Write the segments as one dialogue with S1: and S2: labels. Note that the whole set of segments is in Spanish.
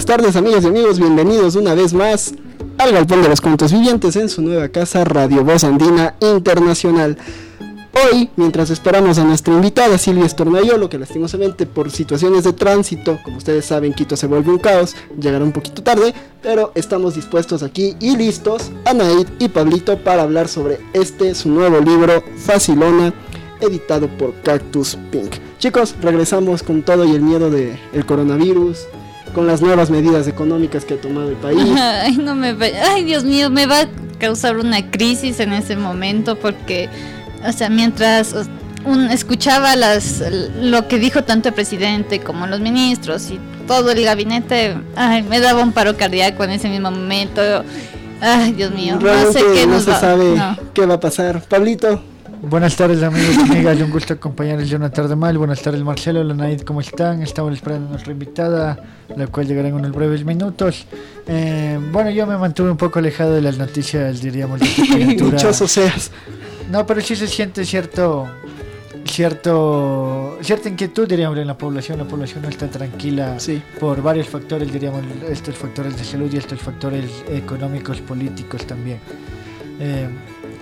S1: Buenas tardes amigas y amigos, bienvenidos una vez más al Galpón de los Cuentos Vivientes en su nueva casa Radio Voz Andina Internacional. Hoy, mientras esperamos a nuestra invitada Silvia Estornayolo, que lastimosamente por situaciones de tránsito, como ustedes saben, Quito se vuelve un caos, llegará un poquito tarde, pero estamos dispuestos aquí y listos, Anaid y Pablito, para hablar sobre este, su nuevo libro, Facilona, editado por Cactus Pink. Chicos, regresamos con todo y el miedo del coronavirus, con las nuevas medidas económicas que ha tomado el país.
S2: Ay, no me va- Ay, Dios mío, me va a causar una crisis en ese momento porque, o sea, mientras un, escuchaba las lo que dijo tanto el presidente como los ministros y todo el gabinete, ay, me daba un paro cardíaco en ese mismo momento. Ay, Dios mío, no sé qué
S1: no
S2: nos
S1: se
S2: va-
S1: sabe
S2: no.
S1: qué va a pasar. Pablito,
S3: Buenas tardes amigos y amigas, un gusto acompañarles de una tarde mal. Buenas tardes Marcelo, Lanaid, ¿cómo están? Estamos esperando a nuestra invitada, la cual llegará en unos breves minutos. Eh, bueno, yo me mantuve un poco alejado de las noticias, diríamos, de
S1: seas.
S3: No, pero sí se siente cierto, cierto, cierta inquietud, diríamos, en la población. La población no está tranquila
S1: Sí.
S3: por varios factores, diríamos, estos factores de salud y estos factores económicos, políticos también. Eh,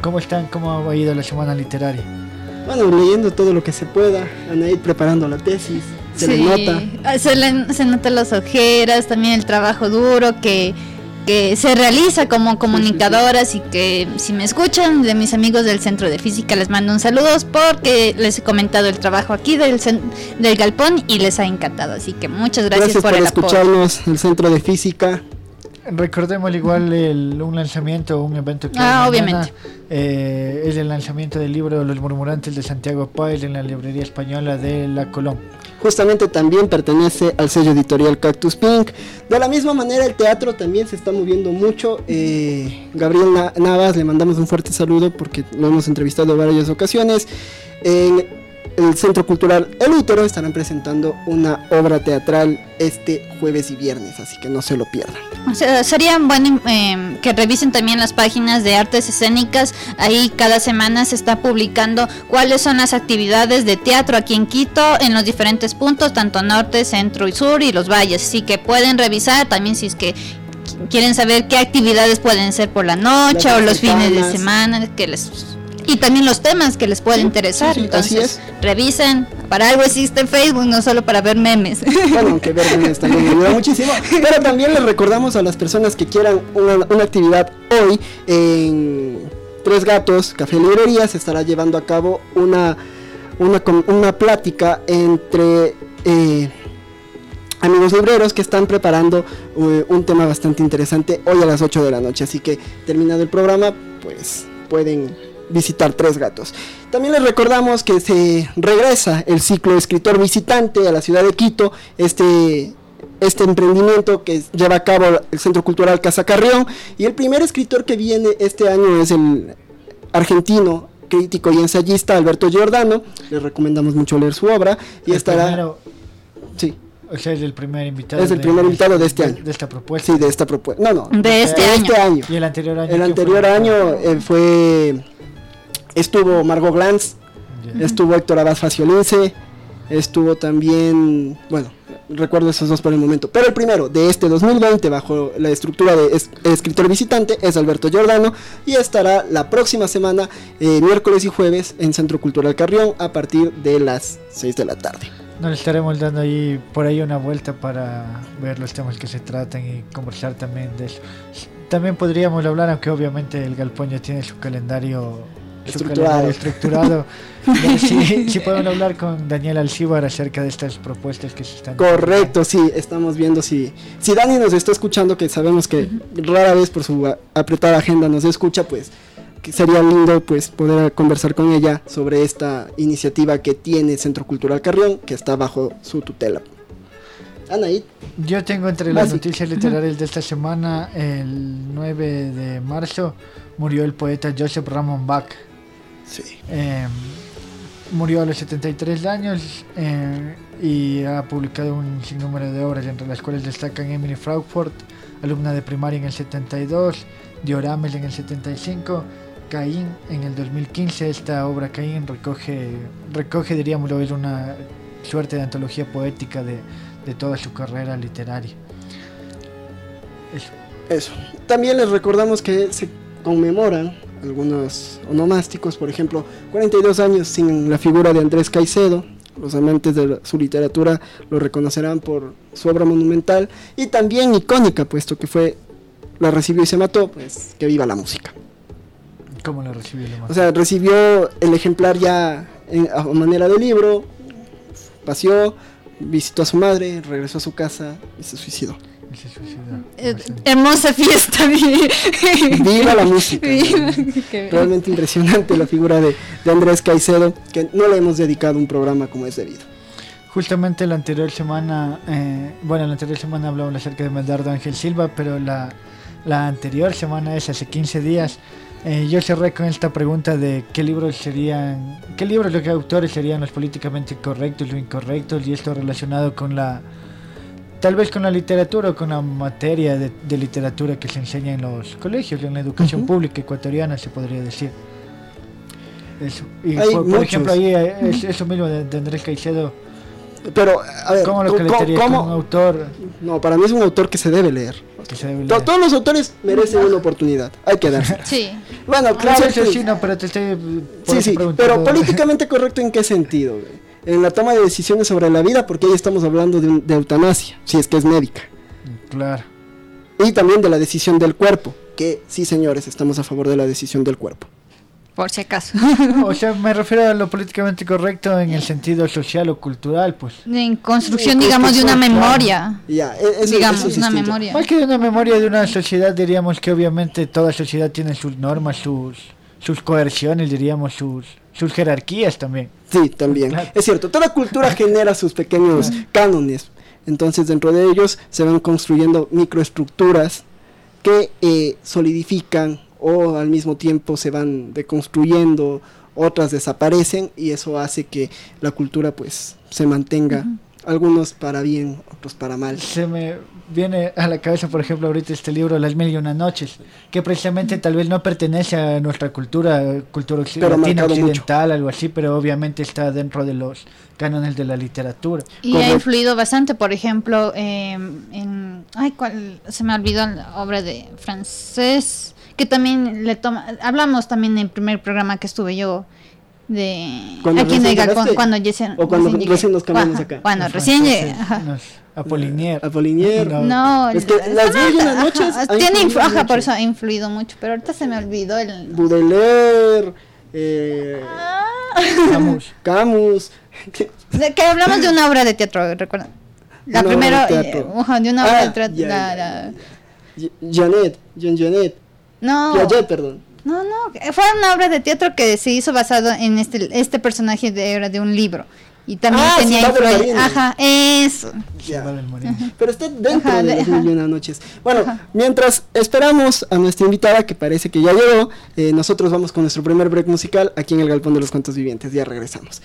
S3: ¿Cómo están? ¿Cómo ha ido la semana literaria?
S1: Bueno, leyendo todo lo que se pueda, Anaid preparando la tesis, se le
S2: Sí,
S1: nota.
S2: ah, Se, le, se notan las ojeras, también el trabajo duro que, que se realiza como comunicadoras y que si me escuchan de mis amigos del Centro de Física les mando un saludos porque les he comentado el trabajo aquí del, cen- del Galpón y les ha encantado. Así que muchas gracias,
S1: Gracias
S2: por,
S1: por
S2: el apoyo.
S1: escucharnos, el Centro de Física.
S3: Recordemos igual el- un lanzamiento, un evento que
S2: Ah,
S3: hay
S2: obviamente.
S3: eh, es el lanzamiento del libro Los Murmurantes de Santiago Páez en la librería española de La Colón.
S1: Justamente también pertenece al sello editorial Cactus Pink. De la misma manera, el teatro también se está moviendo mucho. Eh, Gabriel Na- Navas, le mandamos un fuerte saludo porque lo hemos entrevistado en varias ocasiones. En el Centro Cultural El Útero estarán presentando una obra teatral este jueves y viernes, así que no se lo pierdan.
S2: O sea, sería bueno eh, que revisen también las páginas de artes escénicas. Ahí cada semana se está publicando cuáles son las actividades de teatro aquí en Quito en los diferentes puntos, tanto norte, centro y sur y los valles. Así que pueden revisar también si es que qu- quieren saber qué actividades pueden ser por la noche
S1: Las
S2: o los fines de semana que les y también los temas que les pueden
S1: Sí,
S2: interesar.
S1: sí, sí, así
S2: Entonces, revisen. Para algo existe Facebook, no solo para ver memes.
S1: Bueno, aunque ver memes también me ayuda muchísimo. Pero también les recordamos a las personas que quieran una, una actividad hoy en Tres Gatos, Café Librería, se estará llevando a cabo una, una, una plática entre eh, amigos libreros que están preparando eh, un tema bastante interesante hoy a las 8 de la noche. Así que terminado el programa, pues pueden visitar Tres Gatos. También les recordamos que se regresa el ciclo escritor visitante a la ciudad de Quito, este, este emprendimiento que lleva a cabo el Centro Cultural Casa Carrión. Y el primer escritor que viene este año es el argentino, crítico y ensayista Alberto Giordano. Les recomendamos mucho leer su obra y
S3: El
S1: estará...
S3: primero,
S1: Sí,
S3: o sea, es el primer invitado.
S1: Es el primer invitado de este año.
S3: De esta propuesta.
S1: sí, de esta propuesta. No, no.
S2: De este
S1: de
S2: año.
S1: este año.
S3: Y el anterior año.
S1: El anterior año eh, fue... Estuvo Margot Glantz. Estuvo Héctor Abad Faciolince, estuvo también, bueno, recuerdo esos dos por el momento, pero el primero de este 2020 bajo la estructura de es- escritor visitante es Alberto Giordano y estará la próxima semana, eh, miércoles y jueves, en Centro Cultural Carrión a partir de las 6 de la tarde.
S3: Nos estaremos dando ahí por ahí una vuelta para ver los temas que se tratan y conversar también de eso. También podríamos hablar, aunque obviamente el Galpón ya tiene su calendario
S1: Estructurado.
S3: estructurado. sí, sí podemos hablar con Daniel Alcíbar acerca de estas propuestas que se están
S1: Correcto, sí, estamos viendo si, si Dani nos está escuchando, que sabemos que rara vez por su apretada agenda nos escucha, pues que sería lindo pues poder conversar con ella sobre esta iniciativa que tiene Centro Cultural Carrión, que está bajo su tutela. Anaí,
S3: Yo tengo entre las noticias literarias de esta semana, el 9 de marzo murió el poeta Joseph Ramon Bach.
S1: Sí.
S3: Eh, murió a los 73 años eh, y ha publicado un sinnúmero de obras, entre las cuales destacan Emily Frankfurt, alumna de primaria en el 72, Diorames en el 75, Caín en el 2015. Esta obra Caín recoge, recoge diríamos, una suerte de antología poética de, de toda su carrera literaria. Eso.
S1: Eso. También les recordamos que se conmemoran algunos onomásticos, por ejemplo, 42 años sin la figura de Andrés Caicedo. Los amantes de la- su literatura lo reconocerán por su obra monumental y también icónica, puesto que fue la recibió y se mató, pues que viva la música.
S3: ¿Cómo lo recibió
S1: O sea, recibió el ejemplar ya en- a manera de libro, paseó, visitó a su madre, regresó a su casa y se suicidó.
S3: Se.
S2: Eh, hermosa fiesta.
S1: Viva la música. Realmente impresionante la figura de, de Andrés Caicedo, que no le hemos dedicado un programa como es debido.
S3: Justamente la anterior semana, eh, bueno, la anterior semana hablamos acerca de Medardo Ángel Silva, pero la, la anterior semana es hace 15 días. eh, yo cerré con esta pregunta de qué libros serían, qué libros, lo que autores serían los políticamente correctos o incorrectos, y esto relacionado con la, tal vez con la literatura o con la materia de, de literatura que se enseña en los colegios, en la educación pública ecuatoriana, se podría decir. Eso. Y
S1: Hay
S3: por, ejemplo, ahí eh, es- eso mismo de, de Andrés Caicedo.
S1: Pero, a ver,
S3: ¿Cómo lo
S1: ¿cómo-
S3: calificarías
S1: cómo-
S3: como un autor
S1: No, para mí es un autor que se debe leer.
S3: que se debe
S1: To-
S3: leer?
S1: Todos los autores merecen una oportunidad, hay que dársela.
S2: Sí.
S1: Bueno,
S3: Claro,
S1: claro,
S3: eso sí, no, pero te estoy
S1: Sí, sí, pero políticamente correcto en qué sentido, güey? En la toma de decisiones sobre la vida, porque ahí estamos hablando de, un- de eutanasia, si es que es médica.
S3: Claro.
S1: Y también de la decisión del cuerpo, que sí, señores, estamos a favor de la decisión del cuerpo.
S2: Por si acaso.
S3: O sea, me refiero a lo políticamente correcto en el sentido social o cultural, pues.
S2: En construcción,
S1: Sí,
S2: digamos, de una memoria.
S1: Ya, e- eso,
S2: Digamos,
S1: eso es
S2: una memoria.
S3: Más que de una memoria de una sociedad, diríamos que obviamente toda sociedad tiene sus normas, sus, sus coerciones, diríamos, sus, sus jerarquías también.
S1: Sí, también.
S3: Claro.
S1: Es cierto, toda cultura genera sus pequeños cánones. Entonces, dentro de ellos se van construyendo microestructuras que eh, solidifican o al mismo tiempo se van deconstruyendo, otras desaparecen y eso hace que la cultura pues se mantenga, algunos para bien, otros para mal.
S3: Se me viene a la cabeza, por ejemplo, ahorita este libro, Las Mil y Una Noches, que precisamente tal vez no pertenece a nuestra cultura, cultura occ-
S1: Pero ha
S3: latina occidental, algo así, pero obviamente está dentro de los cánones de la literatura.
S2: Y ha influido bastante, por ejemplo, eh, en... Ay, ¿cuál? Se me olvidó la obra de francés, que también le toma... Hablamos también en el primer programa que estuve yo de...
S1: ¿Cuando
S2: aquí
S1: recién llegaste?
S2: cuando recién...
S1: ¿O cuando
S2: llegué.
S1: recién nos cambiamos
S2: Ajá,
S1: acá?
S2: Cuando recién llegué.
S3: Apollinaire.
S1: Apollinaire.
S3: No.
S2: No,
S1: Es que
S2: el-
S1: las una noches
S2: tiene
S1: influido
S2: influ- ajá, por
S1: mucho.
S2: eso ha influido mucho, pero ahorita se me olvidó el...
S1: Baudelaire, eh,
S3: Camus.
S1: Camus.
S2: De que hablamos de una obra de teatro, recuerda. La
S1: Una
S2: primera,
S1: de teatro.
S2: ajá, de una obra
S1: Ah,
S2: de teatro.
S1: ya,
S2: la- la-
S1: Janet, Jean Janet,
S2: No,
S1: Piaget, perdón.
S2: No, no, que fue una obra de teatro que se hizo basado en este, este personaje de, era de un libro. Y también
S1: Ah,
S2: tenía
S1: marino.
S2: Ajá, eso.
S1: Ya. Pero está dentro
S2: Ajá,
S1: de
S2: de-
S1: las mil y una noches. Bueno, mientras esperamos a nuestra invitada, que parece que ya llegó, eh, nosotros vamos con nuestro primer break musical aquí en el Galpón de los Cuentos Vivientes. Ya regresamos.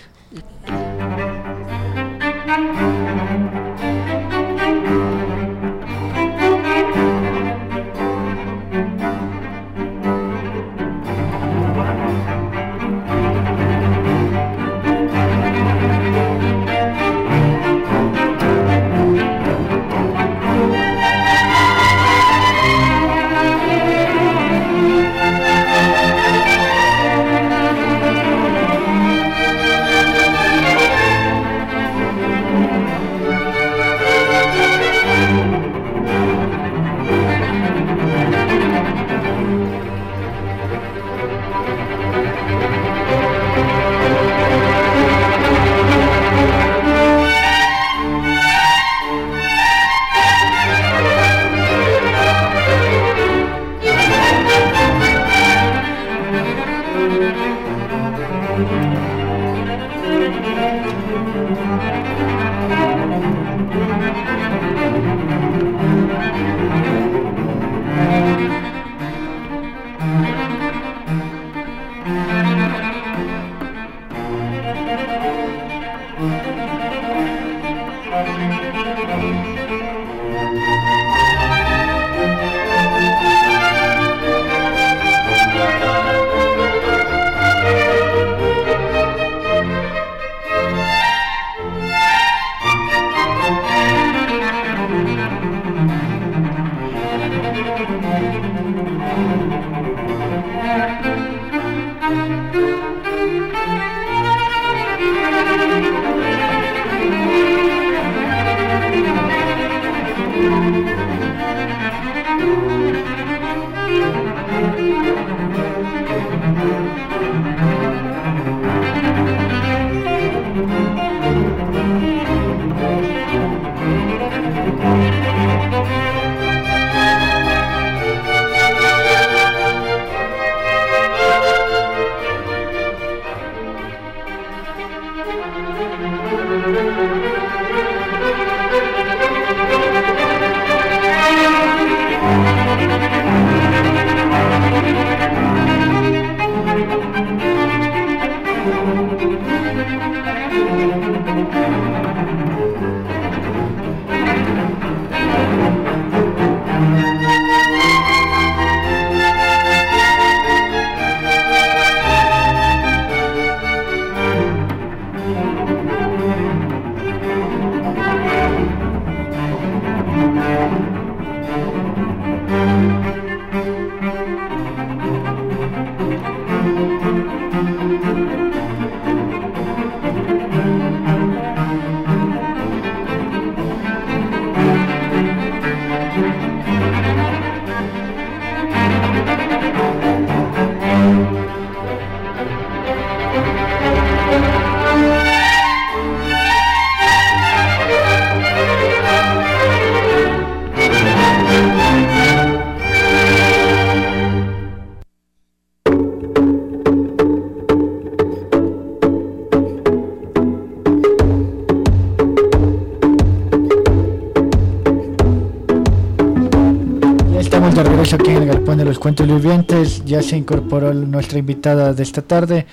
S3: Cuentos Vivientes. Ya se incorporó nuestra invitada de esta tarde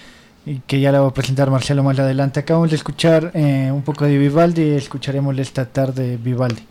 S3: y que ya la va a presentar Marcelo más adelante. Acabamos de escuchar eh, un poco de Vivaldi y escucharemos esta tarde Vivaldi.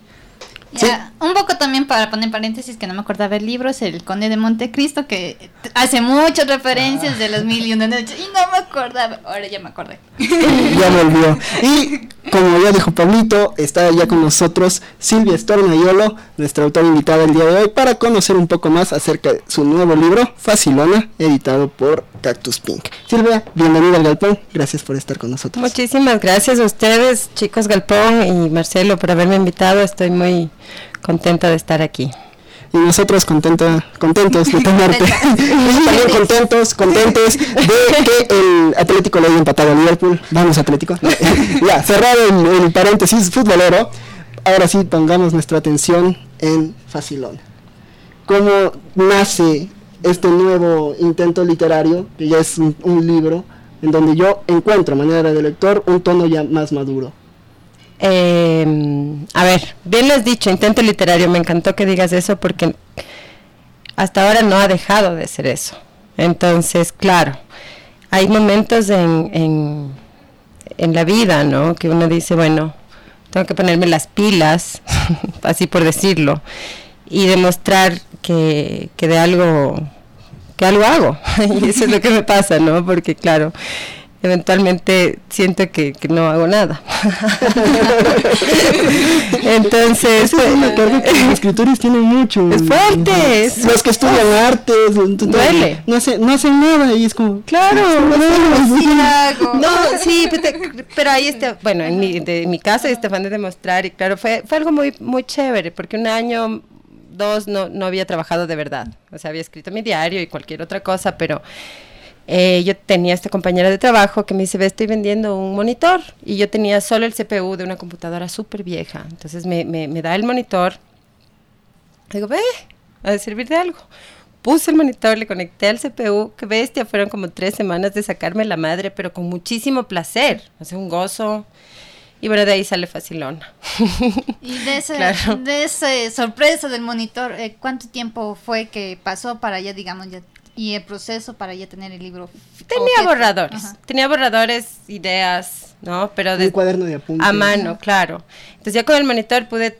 S2: Ya, un poco también para poner paréntesis que no me acordaba el libro, es El Conde de Montecristo, que hace muchas referencias de las mil y una noches y no me acordaba, ahora ya me acordé.
S1: ya me olvidó. Y como ya dijo Pablito, está ya con nosotros Silvia Stornayolo, nuestra autora invitada el día de hoy, para conocer un poco más acerca de su nuevo libro, Facilona, editado por Cactus Pink. Silvia, bienvenida al Galpón, gracias por estar con nosotros.
S4: Muchísimas gracias a ustedes, chicos Galpón y Marcelo, por haberme invitado. Estoy muy contenta de estar aquí.
S1: Y nosotros contenta, contentos de tenerte. también contentos, contentos de que el Atlético le haya empatado a Liverpool. Vamos, Atlético. ya, cerrado el, el paréntesis futbolero. Ahora sí, pongamos nuestra atención en Facilón. ¿Cómo nace este nuevo intento literario, que ya es un, un libro, en donde yo encuentro manera de lector un tono ya más maduro?
S4: Eh, a ver, bien lo has dicho, intento literario, me encantó que digas eso porque hasta ahora no ha dejado de ser eso. Entonces, claro, hay momentos en, en, en la vida, ¿no? Que uno dice, bueno, tengo que ponerme las pilas, así por decirlo, y demostrar que, que de algo, que algo hago. y eso es lo que me pasa, ¿no? Porque, claro, eventualmente siento que, que, no hago nada. Entonces,
S1: es una carga que los escritores tienen mucho.
S4: Es fuerte. Es,
S1: los que estudian oh, artes,
S4: duele.
S1: No, hace, no hacen nada y es como,
S4: claro, no, sí, hago. no sí, pero, pero, ahí está, bueno, en mi, de, en mi caso, Estefan de demostrar, y claro, fue, fue algo muy, muy chévere, porque un año dos no, no había trabajado de verdad. O sea, había escrito mi diario y cualquier otra cosa, pero eh, yo tenía esta compañera de trabajo que me dice, ve, estoy vendiendo un monitor. Y yo tenía solo el CPU de una computadora súper vieja. Entonces me, me, me, da el monitor. Digo, ve, a servir de algo. puse el monitor, le conecté al CPU, qué bestia, fueron como tres semanas de sacarme la madre, pero con muchísimo placer, o sea, un gozo. Y bueno, de ahí sale facilona.
S2: Y de ese,
S4: Claro.
S2: de ese sorpresa del monitor, eh, ¿cuánto tiempo fue que pasó para ya, digamos, ya, y el proceso para ya tener el libro?
S4: Tenía borradores,
S2: Ajá.
S4: tenía borradores, ideas, ¿no? Pero de,
S1: Un cuaderno de apuntes.
S4: a mano, claro. Entonces ya con el monitor pude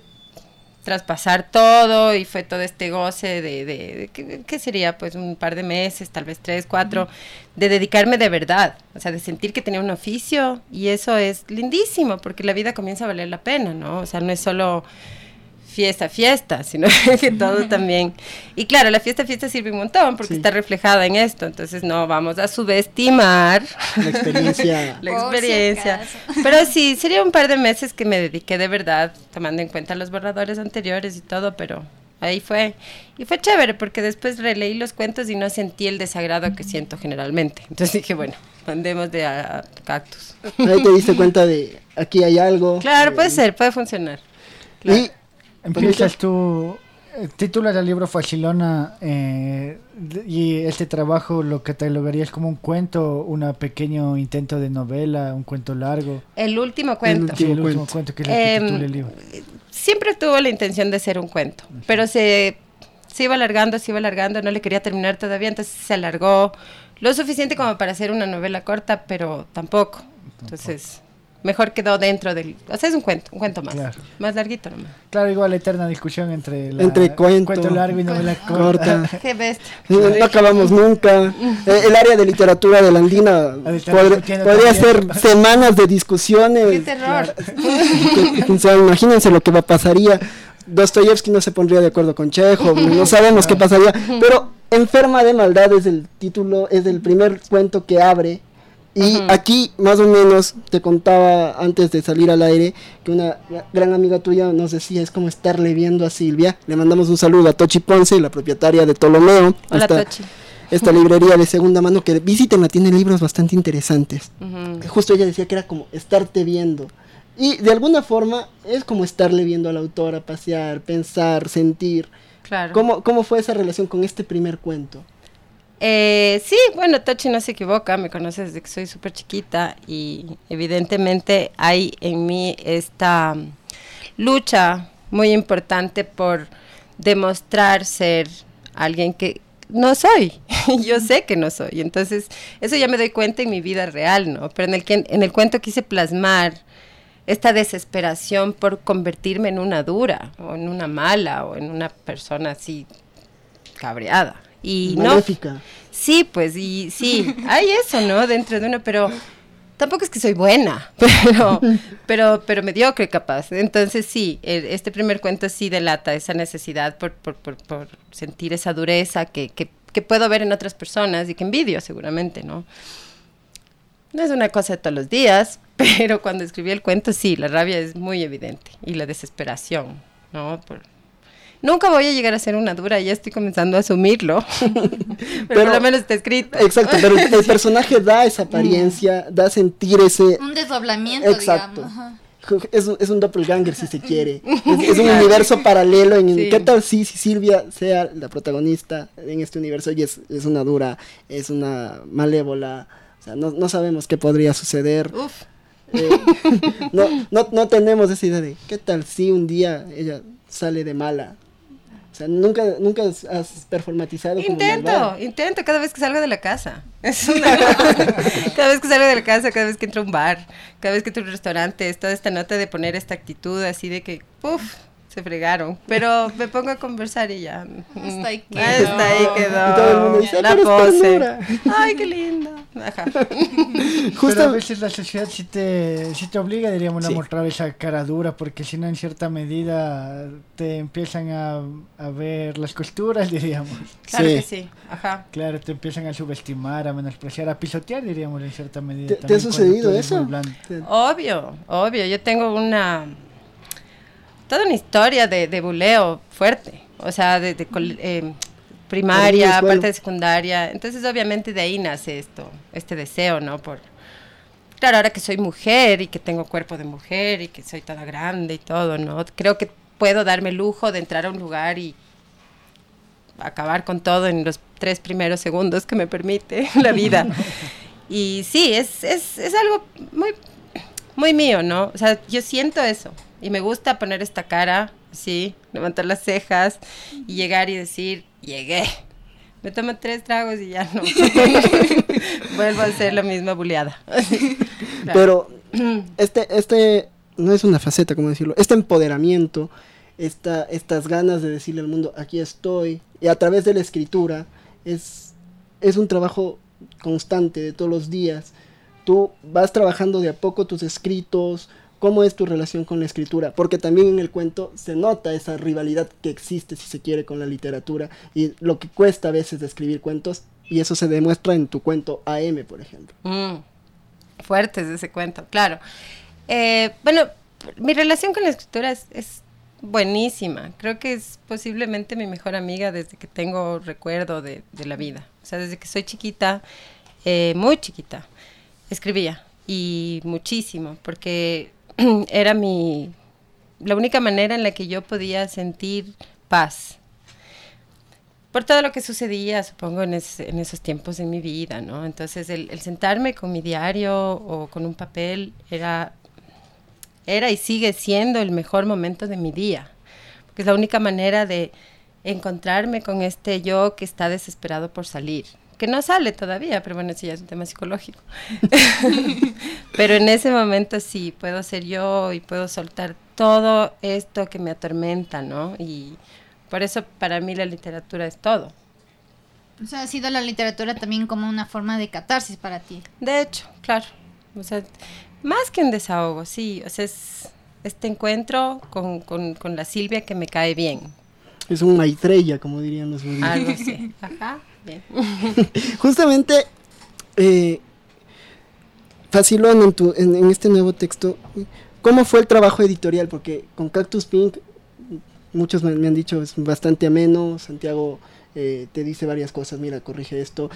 S4: traspasar todo y fue todo este goce de, de, de- ¿qué, qué sería? Pues un par de meses, tal vez tres, cuatro, de dedicarme de verdad, o sea, de sentir que tenía un oficio y eso es lindísimo porque la vida comienza a valer la pena, ¿no? O sea, no es solo fiesta, fiesta, sino que todo también. Y claro, la fiesta, fiesta sirve un montón porque
S1: Sí.
S4: está reflejada en esto, entonces no vamos a subestimar
S1: La experiencia.
S4: la
S2: si
S4: experiencia. Pero sí, sería un par de meses que me dediqué de verdad, tomando en cuenta los borradores anteriores y todo, pero ahí fue. Y fue chévere porque después releí los cuentos y no sentí el desagrado que siento generalmente. Entonces dije, bueno, mandemos de a, a cactus.
S1: Ahí te diste cuenta de aquí hay algo.
S4: Claro,
S1: Eh,
S4: puede ser, puede funcionar. Claro.
S1: Y
S3: Empiezas tú, eh, el libro Facilona eh, y este trabajo lo catalogarías como un cuento, un pequeño intento de novela, un cuento largo.
S4: El último cuento.
S3: Sí, el
S1: Último cuento.
S3: cuento que es el que titula el libro.
S4: siempre tuvo la intención de ser un cuento, pero se, se iba alargando, se iba alargando, no le quería terminar todavía, entonces se alargó lo suficiente como para hacer una novela corta, pero tampoco. Entonces, mejor quedó dentro del... O sea, es un cuento, un cuento más.
S3: Claro.
S4: Más larguito nomás.
S3: Claro, igual la eterna discusión entre, la-
S1: Entre cuento,
S3: largo y novela
S1: corta.
S3: corta.
S4: Qué bestia.
S1: No, no acabamos nunca. Eh, el área de literatura de la andina podr- podría
S3: también.
S1: ser semanas de discusiones.
S4: Qué terror.
S1: Que- o sea, imagínense lo que va pasaría. Dostoyevsky no se pondría de acuerdo con Chekhov, no sabemos qué pasaría. Pero Enferma de maldad es el título, es el primer cuento que abre. Y aquí, más o menos, te contaba antes de salir al aire que una gra- gran amiga tuya nos decía, es como estarle viendo a Silvia. Le mandamos un saludo a Tochi Ponce, la propietaria de Ptolomeo.
S4: Hola,
S1: esta,
S4: Tochi.
S1: esta librería de segunda mano que visítenla, tiene libros bastante interesantes. Justo ella decía que era como estarte viendo. Y de alguna forma es como estarle viendo a la autora pasear, pensar, sentir.
S4: Claro.
S1: ¿Cómo, ¿Cómo fue esa relación con este primer cuento?
S4: Eh, sí, bueno, Tochi no se equivoca, me conoce desde que soy súper chiquita y evidentemente hay en mí esta lucha muy importante por demostrar ser alguien que no soy, yo sé que no soy, entonces eso ya me doy cuenta en mi vida real, ¿no? Pero en el, que, en el cuento quise plasmar esta desesperación por convertirme en una dura o en una mala o en una persona así cabreada. Y no,
S1: Maléfica.
S4: Sí, pues, y sí, hay eso, ¿no? Dentro de uno, pero tampoco es que soy buena, pero, pero, pero mediocre capaz. Entonces sí, este primer cuento sí delata esa necesidad por, por, por, por sentir esa dureza que, que, que puedo ver en otras personas y que envidio seguramente, ¿no? No es una cosa de todos los días, pero cuando escribí el cuento sí, la rabia es muy evidente y la desesperación, ¿no? Por- Nunca voy a llegar a ser una dura, ya estoy comenzando a asumirlo, pero,
S1: Pero-
S4: por lo menos está escrito.
S1: Exacto, pero el, el personaje da esa apariencia, da sentir ese...
S2: Un desdoblamiento,
S1: Exacto.
S2: digamos. ajá.
S1: Es un, es un doppelganger si se quiere. Es, es un universo paralelo. En,
S4: Sí.
S1: ¿Qué tal si, si Silvia sea la protagonista en este universo y es, es una dura, es una malévola? O sea, no, no sabemos qué podría suceder.
S4: Uf,
S1: Eh, no, no, no tenemos esa idea de qué tal si un día ella sale de mala. Sea, nunca, nunca has performatizado
S4: intento, intento cada vez que salgo de la casa. Es una- cada vez que salgo de la casa, cada vez que entro a un bar, cada vez que entro a un restaurante, es toda esta nota de poner esta actitud así de que, uf, se fregaron. Pero me pongo a conversar y ya.
S2: Hasta ahí
S4: mm,
S2: quedó.
S4: Hasta ahí quedó.
S1: Y todo el mundo dice,
S4: la
S1: "Pero es
S4: pose.
S1: ternura".
S4: Ay, qué lindo. Ajá.
S3: Pero a
S1: Justo,
S3: veces la sociedad sí te, sí te obliga, diríamos,
S1: Sí.
S3: a mostrar esa cara dura, porque si no, en cierta medida te empiezan a, a ver las costuras, diríamos.
S4: Claro
S1: Sí.
S4: que sí. Ajá.
S3: Claro, te empiezan a subestimar, a menospreciar, a pisotear, diríamos, en cierta medida.
S1: ¿te, te ha sucedido eso?
S4: Obvio, obvio. Yo tengo una. Toda una historia de, de buleo fuerte. O sea, de, de eh, primaria, parte de secundaria. Entonces, obviamente, de ahí nace esto, este deseo, ¿no? Por. Claro, ahora que soy mujer y que tengo cuerpo de mujer y que soy toda grande y todo, ¿no? Creo que puedo darme el lujo de entrar a un lugar y acabar con todo en los tres primeros segundos que me permite la vida. Y sí, es, es, es algo muy, muy mío, ¿no? O sea, yo siento eso y me gusta poner esta cara, sí, levantar las cejas y llegar y decir, llegué. Me tomo tres tragos y ya no. Vuelvo a hacer la misma buleada.
S1: Pero este, este no es una faceta, como decirlo, este empoderamiento, esta, estas ganas de decirle al mundo, aquí estoy, y a través de la escritura, es, es un trabajo constante de todos los días. Tú vas trabajando de a poco tus escritos, cómo es tu relación con la escritura, porque también en el cuento se nota esa rivalidad que existe, si se quiere, con la literatura y lo que cuesta a veces de escribir cuentos, y eso se demuestra en tu cuento AM, por ejemplo.
S4: Mm, fuertes ese cuento, claro. Eh, bueno, mi relación con la escritura es, buenísima. Creo que es posiblemente mi mejor amiga desde que tengo recuerdo de, de la vida. O sea, desde que soy chiquita, eh, muy chiquita, escribía. Y muchísimo, porque era mi la única manera en la que yo podía sentir paz. Por todo lo que sucedía, supongo, en, es, en esos tiempos en mi vida, ¿no? Entonces, el, sentarme con mi diario o con un papel era, era y sigue siendo el mejor momento de mi día. Porque es la única manera de encontrarme con este yo que está desesperado por salir, que no sale todavía, pero bueno, eso ya es un tema psicológico. pero en ese momento sí, puedo ser yo y puedo soltar todo esto que me atormenta, ¿no? Y por eso para mí la literatura es todo.
S2: O sea, ha sido la literatura también como una forma de catarsis para ti.
S4: De hecho, claro. O sea, más que un desahogo, sí. O sea, es este encuentro con, con, con la Silvia que me cae bien.
S1: Es un maitreya, como dirían los
S4: budistas. Algo así. Ajá. Bien.
S1: Justamente, eh, Facilón, en, tu, en, en, este nuevo texto, ¿cómo fue el trabajo editorial? Porque con Cactus Pink, muchos me, me han dicho, es bastante ameno, Santiago eh, te dice varias cosas, mira, corrige esto.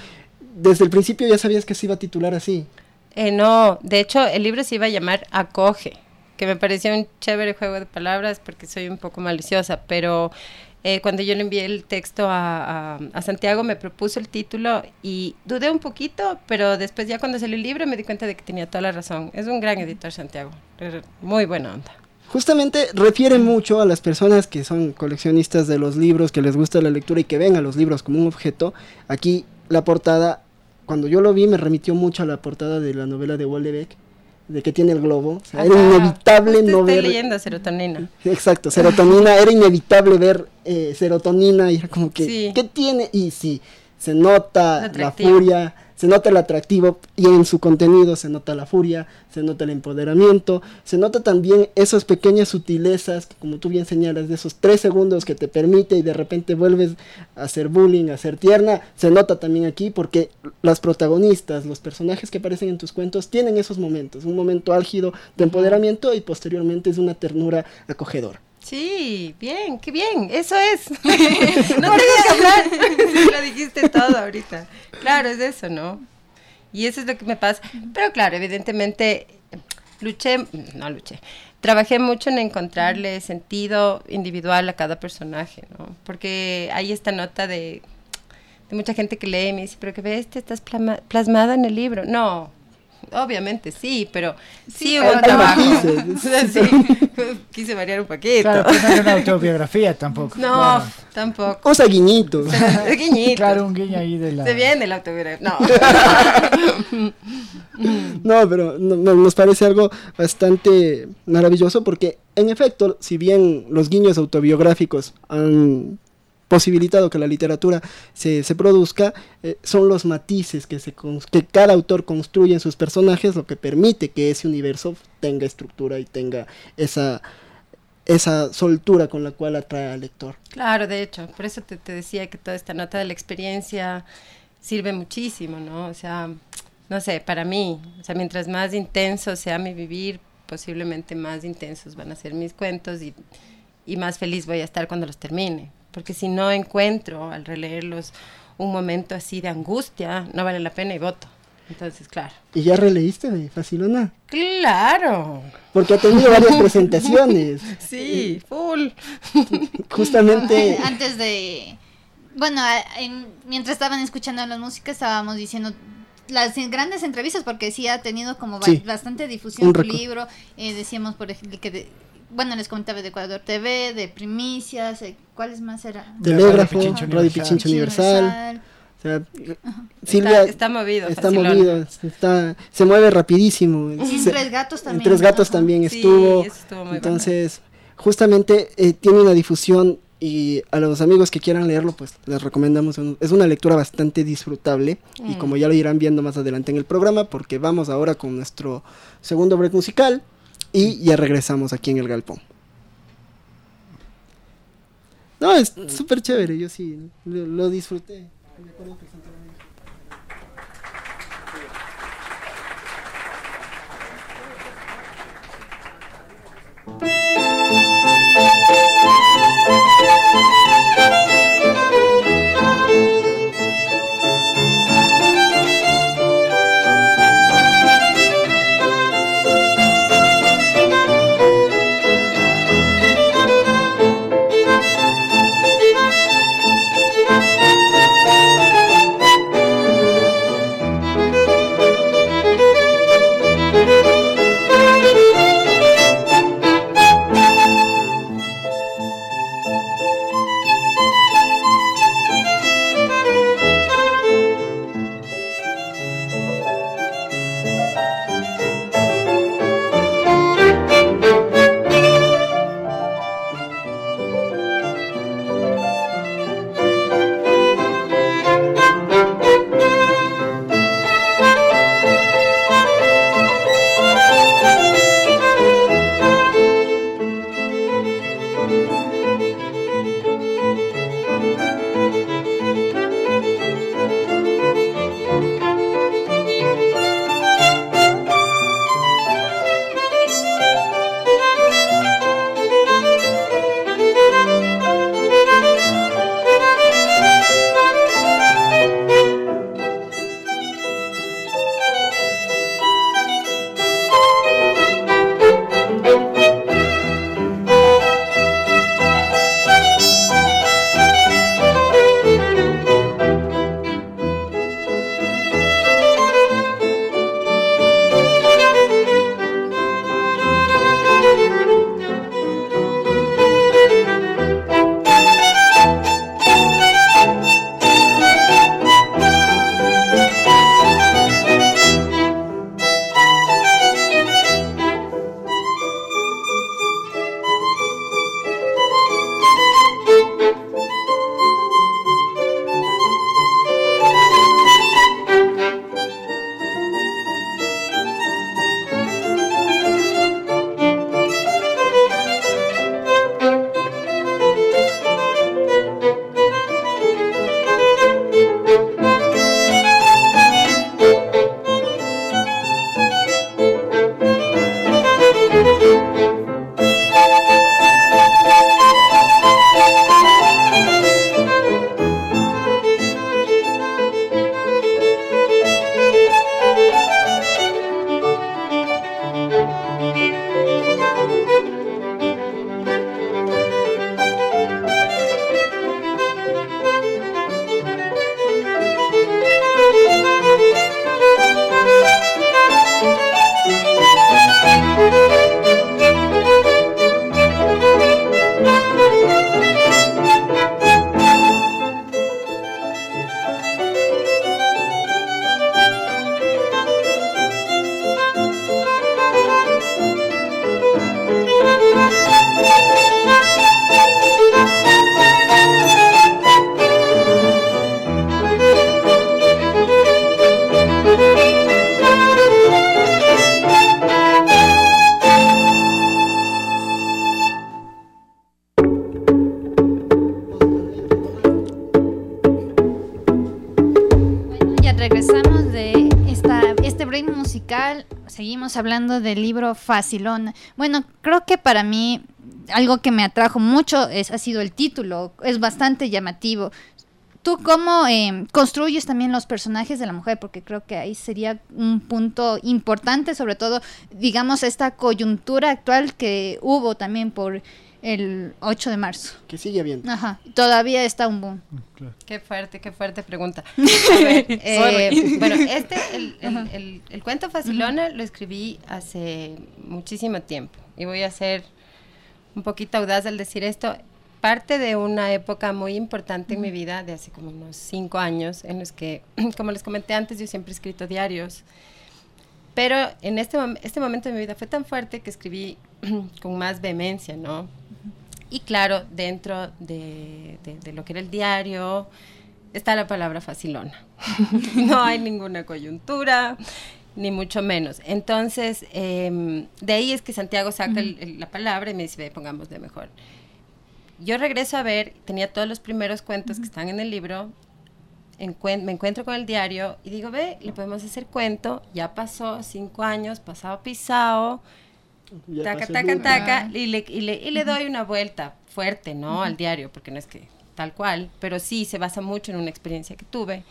S1: ¿Desde el principio ya sabías que se iba a titular así?
S4: Eh, no, de hecho el libro se iba a llamar Acoge, que me pareció un chévere juego de palabras porque soy un poco maliciosa, pero eh, cuando yo le envié el texto a, a, a, Santiago me propuso el título y dudé un poquito, pero después ya cuando salió el libro me di cuenta de que tenía toda la razón. Es un gran editor Santiago, muy buena onda.
S1: Justamente refiere mucho a las personas que son coleccionistas de los libros, que les gusta la lectura y que ven a los libros como un objeto. Aquí la portada, cuando yo lo vi, me remitió mucho a la portada de la novela de Woldebeck, de que tiene el globo. O sea, Ajá, era inevitable no
S4: estoy
S1: ver.
S4: leyendo serotonina.
S1: Exacto, serotonina, era inevitable ver eh, serotonina y era como que, sí. ¿qué tiene? Y sí, se nota la furia, se nota el atractivo y en su contenido se nota la furia, se nota el empoderamiento, se nota también esas pequeñas sutilezas, que como tú bien señalas, de esos tres segundos que te permite y de repente vuelves a hacer bullying, a ser tierna, se nota también aquí porque las protagonistas, los personajes que aparecen en tus cuentos tienen esos momentos, un momento álgido de empoderamiento y posteriormente es una ternura acogedora.
S4: Sí, bien, qué bien, eso es. no tengo que hablar, sí, lo dijiste todo ahorita. Claro, es eso, ¿no? Y eso es lo que me pasa. Pero claro, evidentemente luché, no luché, trabajé mucho en encontrarle sentido individual a cada personaje, ¿no? Porque hay esta nota de, de mucha gente que lee y me dice, pero que ves, te estás plasmada en el libro. No, obviamente sí, pero sí,
S1: sí hubo trabajo.
S4: sí, quise variar un poquito.
S3: Claro, pero no es una autobiografía tampoco.
S4: No,
S3: claro.
S4: tampoco.
S1: O sea, guiñitos.
S4: guiñitos.
S3: Claro, un guiño ahí de la...
S4: Se viene la autobiografía. No.
S1: no, pero no, nos parece algo bastante maravilloso porque, en efecto, si bien los guiños autobiográficos han posibilitado que la literatura se, se produzca, eh, son los matices que, se, que cada autor construye en sus personajes lo que permite que ese universo tenga estructura y tenga esa, esa soltura con la cual atrae al lector.
S4: Claro, de hecho, por eso te, te decía que toda esta nota de la experiencia sirve muchísimo, ¿no? O sea, no sé, para mí, o sea, mientras más intenso sea mi vivir, posiblemente más intensos van a ser mis cuentos y, y más feliz voy a estar cuando los termine porque si no encuentro al releerlos un momento así de angustia, no vale la pena y voto. Entonces, claro.
S1: ¿Y ya releíste de Facilona?
S4: Claro.
S1: Porque ha tenido varias presentaciones.
S4: Sí, full.
S1: Justamente.
S2: Antes de, Bueno, en- mientras estaban escuchando la música estábamos diciendo las grandes entrevistas porque sí ha tenido como
S1: Sí.
S2: bastante difusión
S1: récord.
S2: libro. Eh, decíamos, por ejemplo, que de- bueno, les comentaba de Ecuador TV, de Primicias, eh, ¿cuáles más era?
S1: Telégrafo,
S3: Radio Pichincha
S1: Radio
S3: Universal.
S1: Pichincha Universal. O sea,
S4: Está,
S1: Silvia
S4: está movido.
S1: está
S4: facilón.
S1: movido, está, se mueve rapidísimo.
S2: Sí, en
S1: Se-
S2: Tres Gatos
S1: en
S2: también.
S1: Tres Gatos también
S4: Sí,
S1: estuvo.
S4: estuvo muy
S1: Entonces, justamente eh, tiene una difusión y a los amigos que quieran leerlo, pues les recomendamos. un- es una lectura bastante disfrutable y como ya lo irán viendo más adelante en el programa, porque vamos ahora con nuestro segundo break musical y ya regresamos aquí en el Galpón. No, es súper chévere, yo sí lo, disfruté.
S2: Regresamos de este break musical. Seguimos hablando del libro Facilón. Bueno, creo que para mí algo que me atrajo mucho es, ha sido el título. Es bastante llamativo. ¿Tú cómo eh, construyes también los personajes de la mujer? Porque creo que ahí sería un punto importante, sobre todo, digamos, esta coyuntura actual que hubo también por el 8 de marzo.
S1: Que sigue habiendo.
S2: Ajá. Todavía está un boom.
S4: Qué fuerte, qué fuerte pregunta. A ver, eh, bueno, este, el, el- el- el cuento Facilona lo escribí hace muchísimo tiempo. Y voy a ser un poquito audaz al decir esto. Parte de una época muy importante en mi vida, de hace como unos cinco años, en los que, como les comenté antes, yo siempre he escrito diarios. Pero en este, mom- este momento de mi vida fue tan fuerte que escribí con más vehemencia, ¿no? Y claro, dentro de, de- de lo que era el diario está la palabra facilona. no hay ninguna coyuntura, ni mucho menos. Entonces, em, de ahí es que Santiago saca el- el- la palabra y me dice, ve, pongámosle mejor. Yo regreso a ver, tenía todos los primeros cuentos que están en el libro, encuen- me encuentro con el diario y digo, ve, le podemos hacer cuento, ya pasó cinco años, pasado pisado, taca, taca, taca, y le, y, le, y le doy una vuelta fuerte, ¿no? Al diario, porque no es que tal cual, pero sí se basa mucho en una experiencia que tuve.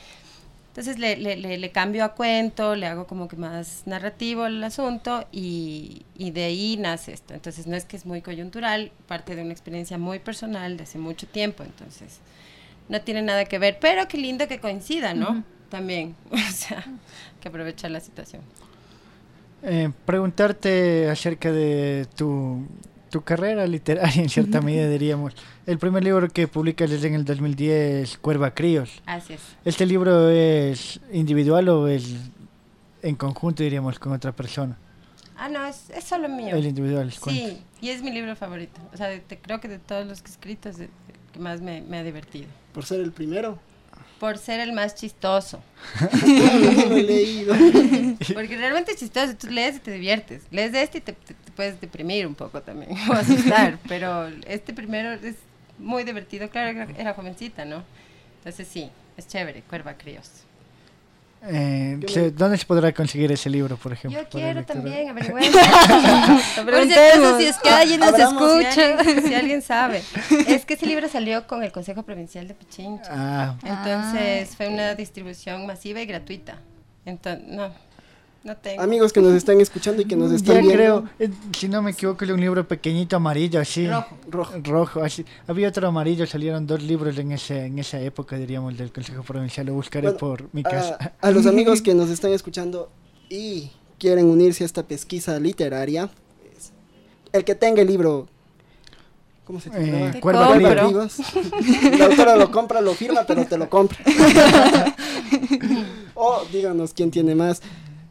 S4: Entonces le, le, le, le cambio a cuento, le hago como que más narrativo el asunto y, y de ahí nace esto. Entonces no es que es muy coyuntural, parte de una experiencia muy personal de hace mucho tiempo, entonces no tiene nada que ver, pero qué lindo que coincida, ¿no? También, o sea, que aprovechar la situación.
S3: Eh, preguntarte acerca de tu, tu carrera literaria, en cierta medida diríamos. El primer libro que publicas es en el 2010, Cuerva Críos.
S4: Así es.
S3: ¿Este libro es individual o es en conjunto, diríamos, con otra persona?
S4: Ah, no, es, es solo mío.
S3: El individual, el cuento.
S4: Sí, y es mi libro favorito. O sea, de- de- creo que de todos los que he escrito es el que más me, me ha divertido.
S1: Por ser el primero.
S4: Por ser el más chistoso.
S1: No lo he leído.
S4: Porque realmente es chistoso. Tú lees y te diviertes. Lees de este y te, te- te puedes deprimir un poco también. O asustar. pero este primero es muy divertido. Claro, era, era jovencita, ¿no? Entonces sí, es chévere. Cuerva Críos.
S3: Eh, se- ¿Dónde se podrá conseguir ese libro, por ejemplo?
S4: Yo quiero también, averigüemos. Por
S2: si acaso, si es que alguien nos
S1: Abramos,
S4: Si
S2: escucha.
S4: alguien, si alguien sabe. Es que ese libro salió con el Consejo Provincial de Pichincha.
S3: Ah,
S4: Entonces fue una distribución masiva y gratuita. Entonces, no, no tengo.
S1: Amigos que nos están escuchando y que nos están
S3: ya
S1: viendo.
S3: creo, eh, si no me equivoco, es un libro pequeñito amarillo, así.
S4: Rojo.
S1: Rojo.
S3: Rojo, así. Había otro amarillo, salieron dos libros en, ese, en esa época, diríamos, del Consejo Provincial. Lo buscaré
S1: Bueno,
S3: por mi casa.
S1: A, los amigos que nos están escuchando y quieren unirse a esta pesquisa literaria, el que tenga el libro, ¿cómo se?
S3: Eh,
S4: compro.
S3: Crío.
S1: Vivos. La autora lo compra, lo firma, pero te lo compra. o díganos quién tiene más.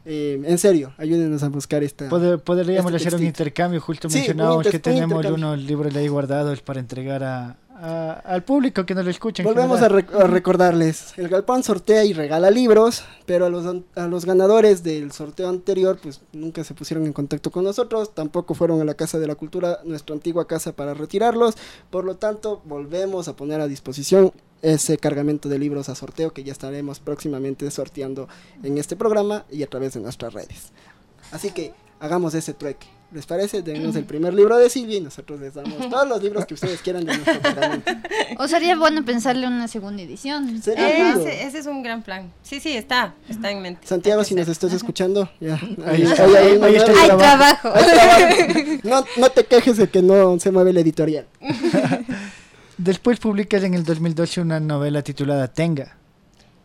S1: Eh, en serio, ayúdenos a buscar esta.
S3: Podríamos
S1: este
S3: hacer un intercambio, justo
S1: Sí,
S3: mencionábamos que tenemos unos libros ahí guardados para entregar a, a- al público que nos lo escuchen.
S1: Volvemos a, rec- a recordarles, el Galpón sortea y regala libros, pero a los, a los ganadores del sorteo anterior pues nunca se pusieron en contacto con nosotros, tampoco fueron a la Casa de la Cultura, nuestra antigua casa para retirarlos, por lo tanto volvemos a poner a disposición ese cargamento de libros a sorteo que ya estaremos próximamente sorteando en este programa y a través de nuestras redes. Así que hagamos ese trueque. ¿Les parece? Denos el primer libro de Silvia y nosotros les damos todos los libros que ustedes quieran de nuestro cargamento.
S2: O sería bueno pensarle una segunda edición.
S1: Sería lindo.
S4: Ese, ese es un gran plan. Sí, sí, está, está en mente.
S1: Santiago, si nos estás escuchando, ya.
S3: Ahí
S1: Ahí-
S3: está.
S1: ahí hay una
S3: Ahí está el
S2: Hay
S3: trabajo.
S2: trabajo.
S1: hay trabajo. No, no te quejes de que no se mueve el editorial.
S3: Después publicas en el 2012 una novela titulada Tenga.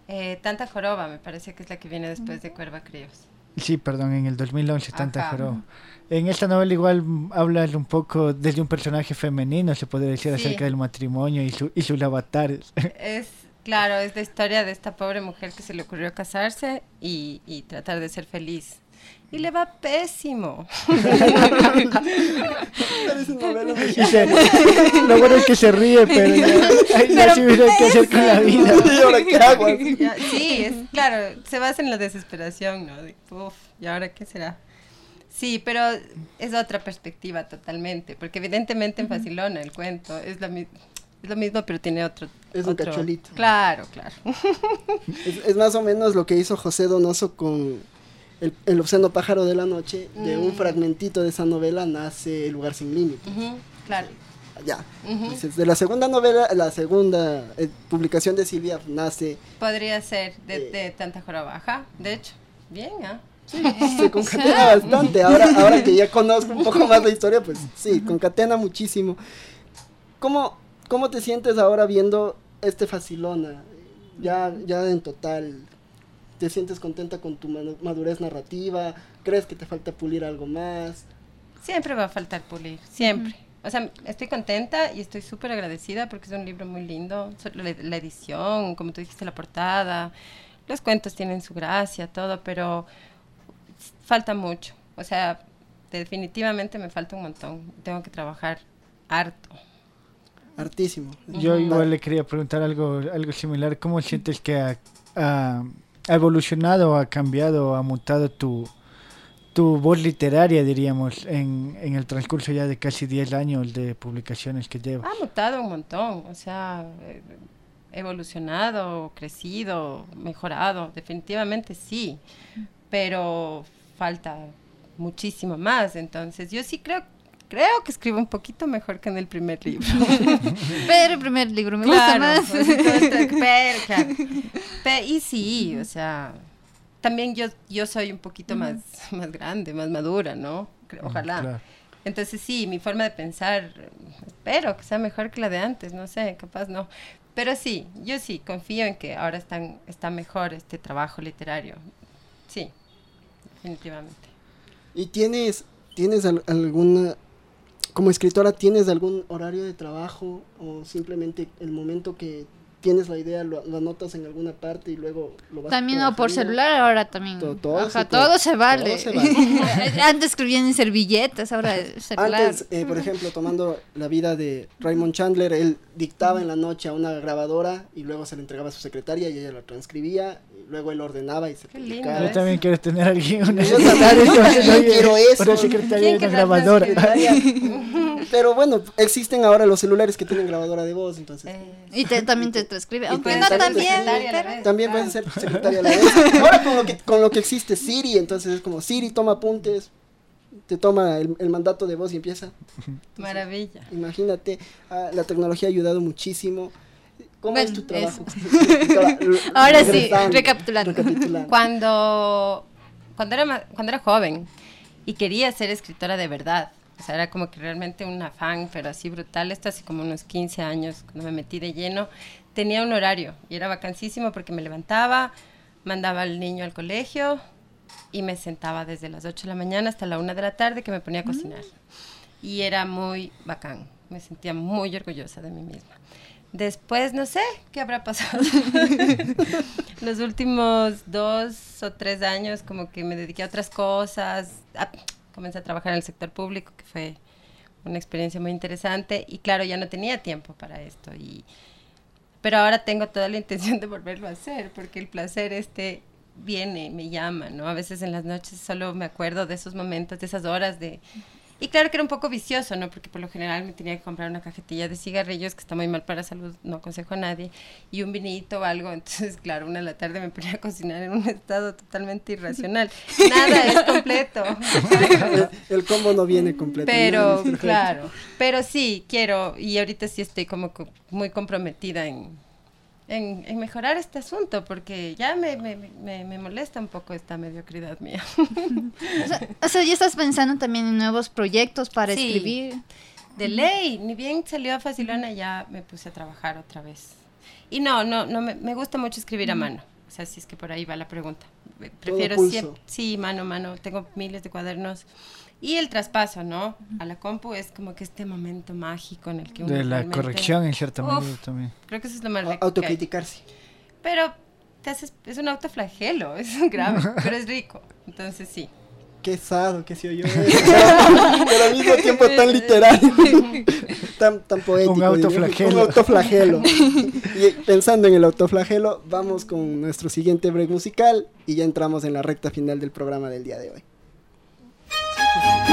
S4: Eh, Tanta Joroba, me parece que es la que viene después de Cuerva Críos.
S3: Sí, perdón, en el 2011, Tanta
S4: Ajá.
S3: Joroba. En esta novela igual hablas un poco desde un personaje femenino, se podría decir,
S4: Sí.
S3: acerca del matrimonio y, su, y sus avatares.
S4: Es, claro, es la historia de esta pobre mujer que se le ocurrió casarse y, y tratar de ser feliz. Y le va pésimo.
S3: Y se- lo bueno es que se ríe, pero ya, ya hubiera que hacer con la vida.
S1: ¿Y ahora qué hago?
S4: Ya, sí, es claro, se basa en la desesperación, ¿no? De, Uf, ¿y ahora qué será? Sí, pero es otra perspectiva totalmente, porque evidentemente en Facilona el cuento es, la es lo mismo, pero tiene otro...
S1: Es un
S4: otro-
S1: cachuelito.
S4: Claro, claro.
S1: Es, es más o menos lo que hizo José Donoso con el, el obsceno pájaro de la noche. De un
S4: Mm.
S1: fragmentito de esa novela nace El lugar sin límites.
S4: Ujú, claro.
S1: Ya.
S4: Ujú.
S1: Entonces, de la segunda novela, la segunda eh, publicación de Silvia nace.
S4: Podría ser de,
S1: Eh.
S4: de tanta joroba. Ajá, de hecho. Bien, ¿ah?
S1: Se concatena bastante. Ahora, ahora que ya conozco un poco más la historia, pues sí, concatena muchísimo. ¿cómo, ¿cómo te sientes ahora viendo este Facilona? Ya, ya en total, ¿te sientes contenta con tu madurez narrativa? ¿Crees que te falta pulir algo más?
S4: Siempre va a faltar pulir, siempre. O sea, estoy contenta y estoy súper agradecida porque es un libro muy lindo. La, la edición, como tú dijiste, la portada, los cuentos tienen su gracia, todo, pero falta mucho. O sea, definitivamente me falta un montón. Tengo que trabajar harto.
S1: Hartísimo.
S3: Yo igual le quería preguntar algo, algo similar. ¿Cómo sientes que ha, ha- ha evolucionado, ha cambiado, ha mutado tu, tu voz literaria, diríamos, en, en el transcurso ya de casi 10 años de publicaciones que llevas?
S4: Ha mutado un montón, o sea, eh, evolucionado, crecido, mejorado, definitivamente sí, pero falta muchísimo más, entonces yo sí creo creo que escribo un poquito mejor que en el primer libro.
S2: Pero el primer libro me
S4: Claro,
S2: gusta más.
S4: pero, claro. Y sí, o sea, también yo yo soy un poquito más más grande, más madura, ¿no? Cre- Ojalá.
S3: Claro.
S4: Entonces sí, mi forma de pensar, espero que sea mejor que la de antes, no sé, capaz no. Pero sí, yo sí, confío en que ahora están, está mejor este trabajo literario. Sí, definitivamente.
S1: ¿Y tienes, tienes al- alguna, como escritora, tienes algún horario de trabajo o simplemente el momento que tienes la idea lo, lo anotas en alguna parte y luego lo vas
S2: También o por celular ahora también.
S1: Todo- todo se
S2: todo,
S1: puede.
S2: se vale.
S1: Todo se vale.
S2: Antes escribían en servilletas, ahora celular.
S1: Antes, eh, por ejemplo, tomando la vida de Raymond Chandler, él dictaba en la noche a una grabadora y luego se le entregaba a su secretaria y ella lo transcribía, luego él ordenaba y se publicaba.
S3: Yo también quiero tener alguien, una
S1: Yo también,
S3: entonces,
S1: quiero eso.
S3: Una secretaria y
S4: ¿Quién
S3: una
S4: querrá
S3: grabadora.
S1: Pero bueno, existen ahora los celulares que tienen grabadora de voz, entonces
S4: Eh,
S2: Y te- también te transcribe. Aunque no
S1: también
S2: también.
S4: a
S2: pero-
S1: pueden ser secretaria a la vez. Ahora con lo que con lo que existe Siri, entonces es como Siri toma apuntes, te toma el, el mandato de voz y empieza.
S4: Maravilla.
S1: Imagínate, ah, la tecnología ha ayudado muchísimo. ¿Cómo
S2: Bueno,
S1: es tu trabajo?
S2: Ahora sí, recapitulando.
S1: recapitulando.
S4: Cuando, cuando, era, cuando era joven y quería ser escritora de verdad, o sea, era como que realmente un afán, pero así brutal, esto hace como unos 15 años, cuando me metí de lleno, tenía un horario y era vacancísimo porque me levantaba, mandaba al niño al colegio y me sentaba desde las 8 de la mañana hasta la 1 de la tarde que me ponía a cocinar. Y era muy bacán, me sentía muy orgullosa de mí misma. Después, no sé qué habrá pasado. Los últimos dos o tres años como que me dediqué a otras cosas. Ah, comencé a trabajar en el sector público, que fue una experiencia muy interesante. Y claro, ya no tenía tiempo para esto. Y, pero ahora tengo toda la intención de volverlo a hacer, porque el placer este viene, me llama, ¿no? A veces en las noches solo me acuerdo de esos momentos, de esas horas de... Y claro que era un poco vicioso, ¿no? Porque por lo general me tenía que comprar una cajetilla de cigarrillos, que está muy mal para la salud, no aconsejo a nadie, y un vinito o algo. Entonces, claro, una de la tarde me ponía a cocinar en un estado totalmente irracional. Nada es completo.
S1: el, combo no viene completo.
S4: Pero,
S1: no es
S4: claro, pero sí, quiero, y ahorita sí estoy como co- muy comprometida en, en, en mejorar este asunto, porque ya me, me, me, me molesta un poco esta mediocridad mía.
S2: O sea, o sea, ya estás pensando también en nuevos proyectos para
S4: Sí.
S2: escribir.
S4: De ley, ni bien salió Facilona, ya me puse a trabajar otra vez. Y no, no, no, me, me gusta mucho escribir a mano. O sea, si es que por ahí va la pregunta. Prefiero siempre, sí, mano a mano. Tengo miles de cuadernos. Y el traspaso, ¿no? A la compu es como que este momento mágico en el que uno
S3: De la corrección en cierta medida también.
S4: Creo que eso es lo más rico
S1: A-
S4: que hay.
S1: Autocriticarse.
S4: Pero te haces, es un autoflagelo, es grave, pero es rico. Entonces sí.
S1: Qué sado que se oyó eso. Pero al mismo tiempo tan literal. tan, tan poético.
S3: Un autoflagelo.
S1: Un autoflagelo. y pensando en el autoflagelo, vamos con nuestro siguiente break musical y ya entramos en la recta final del programa del día de hoy. Thank you.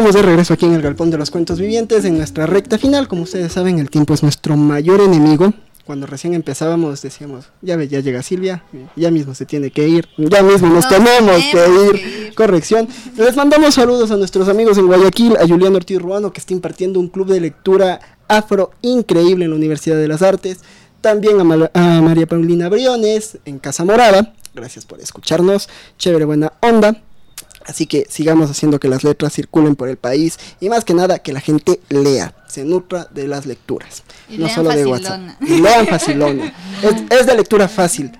S1: Estamos de regreso aquí en el Galpón de los Cuentos Vivientes, en nuestra recta final. Como ustedes saben, el tiempo es nuestro mayor enemigo. Cuando recién empezábamos decíamos, ya ve, ya llega Silvia, ya mismo se tiene que ir, ya mismo nos
S2: Nos
S1: tenemos que ir.
S2: que ir.
S1: Corrección. Les mandamos saludos a nuestros amigos en Guayaquil, a Julián Ortiz Ruano, que está impartiendo un club de lectura afro increíble en la Universidad de las Artes. También a, Mal- a María Paulina Briones en Casa Morada. Gracias por escucharnos. Chévere, buena onda. Así que sigamos haciendo que las letras circulen por el país y más que nada que la gente lea, se nutra de las lecturas,
S2: Y
S1: no
S2: lean
S1: solo de
S2: facilona.
S1: WhatsApp. Y lean facilona. es, es de lectura fácil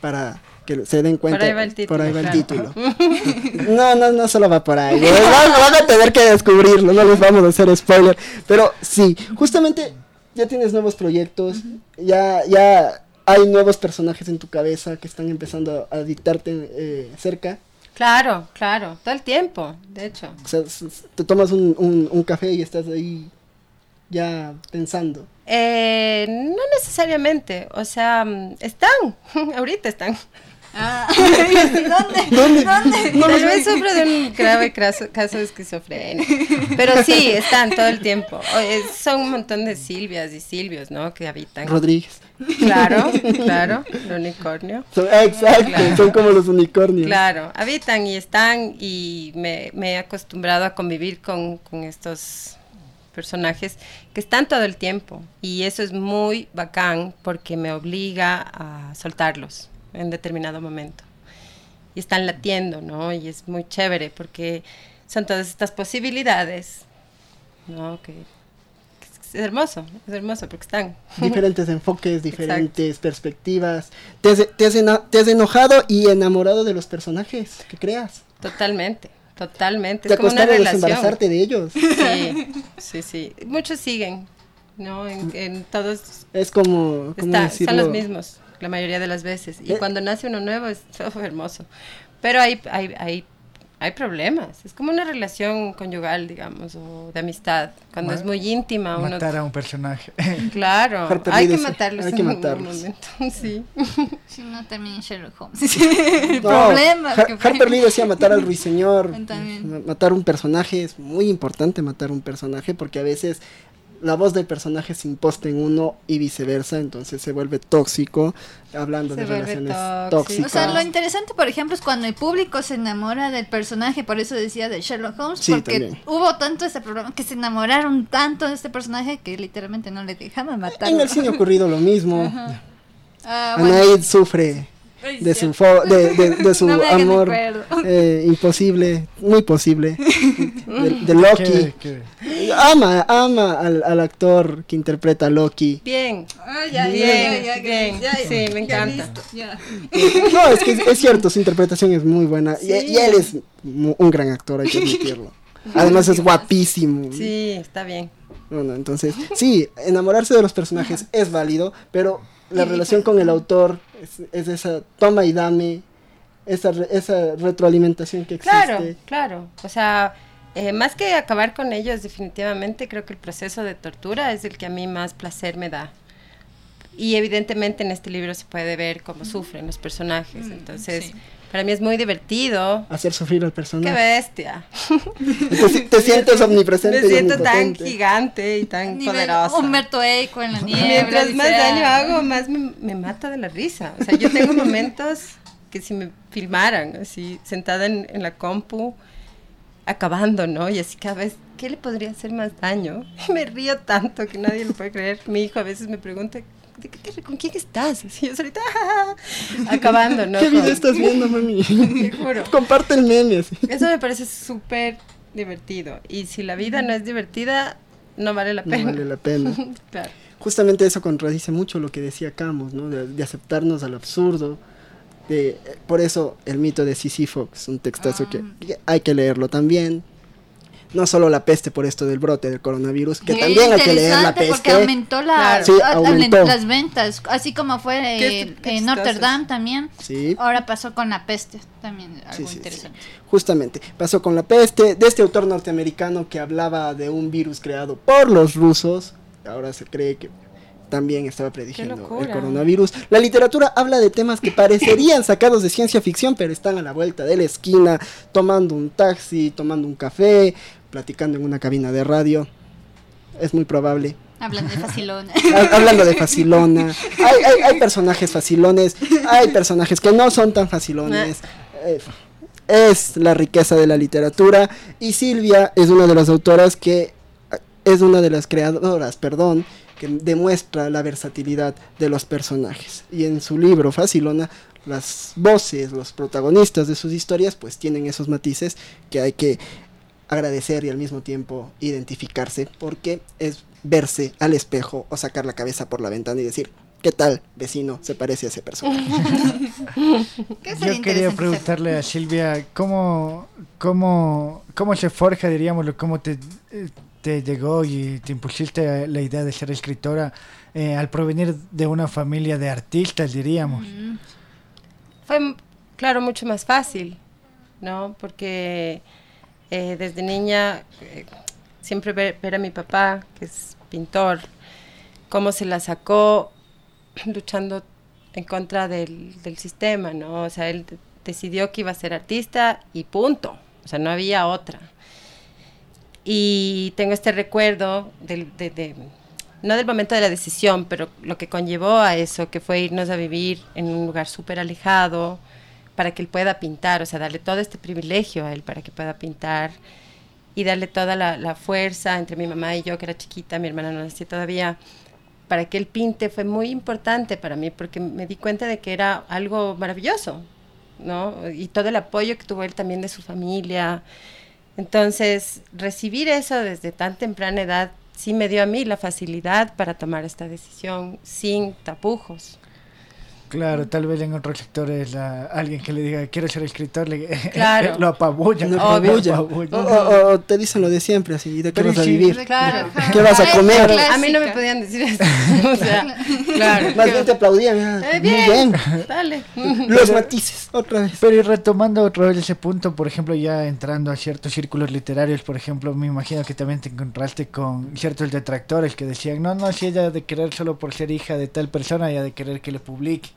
S1: para que se den cuenta.
S4: Por ahí va el título,
S1: Por ahí va el
S4: claro.
S1: título. No, no, no solo va por ahí. Van, van a tener que descubrirlo, no les vamos a hacer spoiler. Pero sí, justamente ya tienes nuevos proyectos, ya, ya hay nuevos personajes en tu cabeza que están empezando a dictarte eh, cerca.
S4: Claro, claro, todo el tiempo, de hecho.
S1: O sea, te tomas un, un- un café y estás ahí ya pensando.
S4: Eh, no necesariamente, o sea, mm, están, ahorita están.
S2: Ah, ¿Dónde?
S1: ¿Dónde?
S4: Tal vez sufro de un grave caso de esquizofrenia. Pero sí, están todo el tiempo. Son un montón de Silvias y Silvios, ¿no? Que habitan.
S1: Rodríguez.
S4: Claro, claro, el unicornio.
S1: Exacto,
S4: Claro.
S1: son como los unicornios.
S4: Claro, habitan y están y me, me he acostumbrado a convivir con, con estos personajes que están todo el tiempo y eso es muy bacán porque me obliga a soltarlos en determinado momento. Y están latiendo, ¿no? Y es muy chévere porque son todas estas posibilidades, ¿no? Que, que es hermoso, es hermoso porque están.
S1: diferentes enfoques, diferentes perspectivas. ¿Te has, te has ena- te has enojado y enamorado de los personajes que creas?
S4: Totalmente, totalmente.
S1: ¿Te
S4: es como una relación.
S1: desembarazarte de ellos?
S4: Sí, sí, sí. Muchos siguen, ¿no? En, en todos
S1: Es como, ¿cómo
S4: está- son los mismos la mayoría de las veces. Y
S1: Eh.
S4: cuando nace uno nuevo es oh, hermoso. Pero hay, hay, hay, hay problemas. Es como una relación conyugal, digamos, o de amistad. Cuando es muy íntima, uno...
S3: Matar a un personaje.
S4: Claro, hay que matarlos
S1: hay que
S4: en algún
S1: matarlos.
S4: momento. Sí.
S2: Si no, también Sherlock Holmes. El
S1: No,
S2: problema.
S1: Har-
S2: que fue-
S1: Harper Lee decía matar al ruiseñor.
S2: También.
S1: ma- Matar un personaje es muy importante matar un personaje porque a veces la voz del personaje se imposta en uno y viceversa, entonces se vuelve tóxico, hablando
S4: Se
S1: de relaciones
S4: tóxico.
S1: tóxicas.
S2: O sea, lo interesante, por ejemplo, es cuando el público se enamora del personaje, por eso decía de Sherlock Holmes,
S1: Sí,
S2: porque
S1: también.
S2: hubo tanto ese problema que se enamoraron tanto de este personaje que literalmente no le dejaban matar.
S1: en el cine ha ocurrido lo mismo.
S2: Bueno.
S1: Anaid sufre de su, fo- de, de- de su
S2: No me hagan
S1: amor eh, imposible, muy posible, de, de Loki.
S3: ¿Qué- qué?
S1: Ama, ama al, al actor que interpreta a Loki.
S4: Bien.
S2: Ah, ya,
S4: Bien,
S2: ya, ya,
S4: bien.
S2: ya, ya,
S4: Sí, me encanta.
S1: No, es que es, es cierto, su interpretación es muy buena. Y, y él es mu- un gran actor, hay que admitirlo. Además es guapísimo.
S4: Sí, está bien.
S1: Bueno, entonces, sí, enamorarse de los personajes es válido, pero la relación con el autor es, es esa toma y dame, esa, re- esa retroalimentación que existe.
S4: Claro, claro. O sea, eh, más que acabar con ellos, definitivamente creo que el proceso de tortura es el que a mí más placer me da. Y evidentemente en este libro se puede ver cómo sufren los personajes. Entonces,
S2: sí.
S4: para mí es muy divertido.
S1: Hacer sufrir al
S4: ¡Qué
S1: personaje.
S4: bestia!
S1: Te, te sientes omnipresente.
S4: Me
S1: y
S4: siento tan
S1: omnipotente.
S4: gigante y tan poderosa.
S2: Humberto Eco en la niebla.
S4: Mientras más daño hago, más me, me mata de la risa. O sea, yo tengo momentos que si me filmaran, así, sentada en, en la compu, acabando, ¿no? Y así cada vez, ¿qué le podría hacer más daño? Y me río tanto que nadie lo puede creer. Mi hijo a veces me pregunta, ¿de qué- qué- ¿con quién estás? Así yo solita, acabando, ¿no?
S1: ¿Qué video
S4: Con-
S1: estás viendo, mami?
S4: Te juro.
S1: Comparte el meme. así.
S4: Eso me parece súper divertido. Y si la vida no es divertida, no vale la
S1: No
S4: pena.
S1: vale la pena.
S4: Claro.
S1: Justamente eso contradice mucho lo que decía Camus, ¿no? De, de aceptarnos al absurdo. De, por eso el mito de Sísifo es un textazo que, que hay que leerlo también. No solo la peste por esto del brote del coronavirus, que
S2: Qué
S1: también hay que leer la
S2: interesante, Porque
S1: peste.
S2: aumentó, la,
S4: Claro.
S1: Sí,
S2: a-
S1: aumentó.
S2: las ventas, así como fue eh, en. Notre Dame también.
S1: Sí.
S2: Ahora pasó con la peste, también algo
S1: Sí, sí, sí.
S2: interesante.
S1: Justamente, pasó con la peste, de este autor norteamericano que hablaba de un virus creado por los rusos, ahora se cree que también estaba prediciendo el coronavirus. La literatura habla de temas que parecerían sacados de ciencia ficción, pero están a la vuelta de la esquina, tomando un taxi, tomando un café, platicando en una cabina de radio. Es muy probable.
S2: Hablando de facilona.
S1: Ha- Hablando de facilona. Hay, hay, hay personajes facilones, hay personajes que no son tan facilones. Eh, es la riqueza de la literatura. Y Silvia es una de las autoras que eh, es una de las creadoras, perdón, que demuestra la versatilidad de los personajes. Y en su libro Facilona, las voces, los protagonistas de sus historias, pues tienen esos matices que hay que agradecer y al mismo tiempo identificarse, porque es verse al espejo o sacar la cabeza por la ventana y decir, ¿qué tal, vecino? Se parece a ese personaje.
S2: ¿Qué sería
S3: Yo quería preguntarle a Silvia cómo, cómo, cómo se forja, diríamoslo, cómo te, eh, te llegó y te impulsaste a la idea de ser escritora eh, al provenir de una familia de artistas, diríamos.
S4: Fue, claro, mucho más fácil, ¿no? Porque eh, desde niña eh, siempre ver, a mi papá, que es pintor, cómo se la sacó luchando en contra del, del sistema, ¿no? O sea, él de- decidió que iba a ser artista y punto. O sea, no había otra. Y tengo este recuerdo del, de, de- no del momento de la decisión, pero lo que conllevó a eso, que fue irnos a vivir en un lugar súper alejado para que él pueda pintar, o sea, darle todo este privilegio a él para que pueda pintar y darle toda la, la fuerza entre mi mamá y yo, que era chiquita, mi hermana no nacía todavía, para que él pinte fue muy importante para mí porque me di cuenta de que era algo maravilloso, ¿no? Y todo el apoyo que tuvo él también de su familia. Entonces, recibir eso desde tan temprana edad sí me dio a mí la facilidad para tomar esta decisión sin tapujos.
S3: Claro, tal vez en otros sectores la- alguien que le diga quiero ser escritor le,
S4: Claro.
S3: lo apabulla. Lo apabulla.
S1: O, o- o te dicen lo de siempre, así, ¿de qué
S3: Pero
S1: vas a vivir?
S4: Claro.
S1: ¿Qué vas a comer?
S4: A mí no me podían decir eso. o sea, claro.
S1: Más bien te aplaudían. ah,
S4: Eh,
S1: muy
S4: bien,
S1: bien.
S4: dale.
S1: Los matices, otra vez.
S3: Pero y retomando otra vez ese punto, por ejemplo, ya entrando a ciertos círculos literarios, por ejemplo, me imagino que también te encontraste con ciertos detractores que decían, no, no, si ella ha de querer solo por ser hija de tal persona, ya de querer que le publique.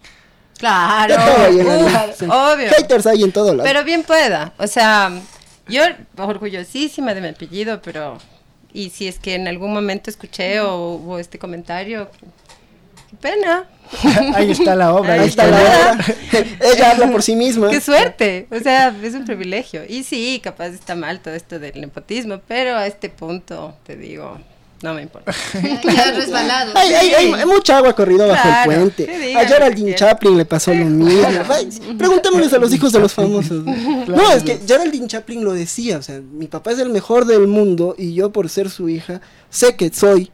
S4: Claro,
S1: sí.
S4: obvio.
S1: Haters hay en todo lado.
S4: Pero bien pueda. O sea, yo orgullosísima de mi apellido, pero. Y si es que en algún momento escuché o hubo este comentario, qué pena.
S3: Ahí está la obra.
S4: Ahí
S1: Ahí está la- obra. Ella habla por sí misma.
S4: Qué suerte. O sea, es un privilegio. Y sí, capaz está mal todo esto del nepotismo, pero a este punto, te digo, no me importa.
S2: Resbalado.
S1: Hay, hay, hay- hay mucha agua corrido bajo
S4: Claro,
S1: el puente.
S4: digan
S1: A Geraldine. Chaplin le pasó lo mismo. Preguntémosles a los hijos de los famosos. No, es que Geraldine Chaplin lo decía. O sea, mi papá es el mejor del mundo y yo, por ser su hija, sé que soy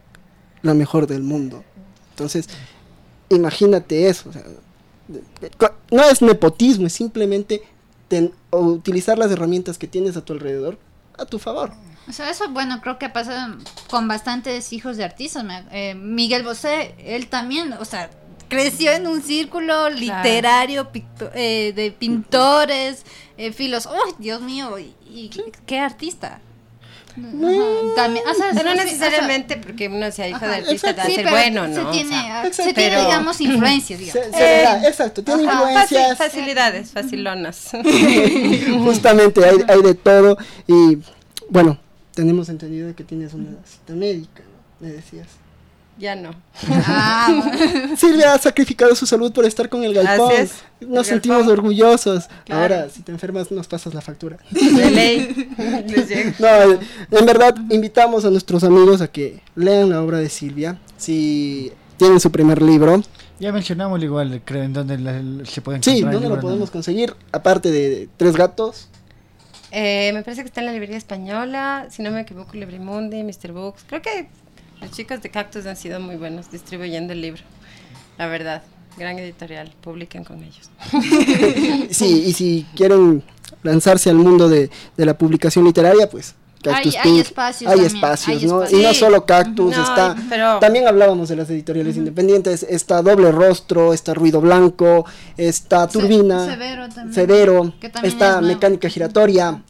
S1: la mejor del mundo. Entonces, imagínate eso. o sea, no es nepotismo, es simplemente ten- utilizar las herramientas que tienes a tu alrededor a tu favor.
S2: O sea, eso, bueno, creo que ha pasado con bastantes hijos de artistas. me- eh, Miguel Bosé, él también, o sea, creció en un círculo literario eh, de pintores, eh, filos. ¡Oh, Dios mío! Y, y qué artista! Ajá, También, o sea,
S4: no
S2: sí, o sea,
S4: necesariamente porque uno sea hijo de artista
S1: exacto.
S4: va a ser bueno,
S2: se
S4: ¿no? O
S2: tiene,
S4: sea,
S2: ah, se tiene, digamos, influencias, digamos.
S1: Se- se da, exacto, tiene
S4: ajá,
S1: influencias.
S4: fácil- facilidades, facilonas.
S1: Justamente hay, hay de todo. Y bueno, tenemos entendido que tienes una cita médica, ¿no? me decías.
S4: Ya no.
S2: Ah,
S1: Silvia ha sacrificado su salud por estar con el galpón.
S4: Así es, el
S1: Nos sentimos
S4: galpón.
S1: orgullosos.
S4: Claro.
S1: Ahora, si te enfermas, nos pasas la factura.
S4: De ley.
S1: No, en verdad, invitamos a nuestros amigos a que lean la obra de Silvia. Si tienen su primer libro,
S3: Ya mencionamos igual, creo, en dónde la- se puede
S1: sí, ¿dónde lo
S3: ¿no?
S1: podemos conseguir? Aparte de Tres Gatos.
S4: Eh, me parece que está en la librería española, si no me equivoco, Librimundi, Mr. Books. Creo que los chicos de Cactus han sido muy buenos distribuyendo el libro. La verdad, gran editorial, publiquen con ellos.
S1: Sí, y si quieren lanzarse al mundo de, de la publicación literaria, pues Cactus
S2: Hay- hay espacios
S1: hay
S2: también,
S1: espacios,
S2: hay
S1: ¿no?
S2: espacios.
S1: Y no solo Cactus,
S4: No,
S1: está...
S4: pero-
S1: También hablábamos de las editoriales independientes, está Doble Rostro, está Ruido Blanco, está Turbina,
S2: Severo también.
S1: Severo,
S2: también
S1: está
S2: es.
S1: Mecánica Giratoria,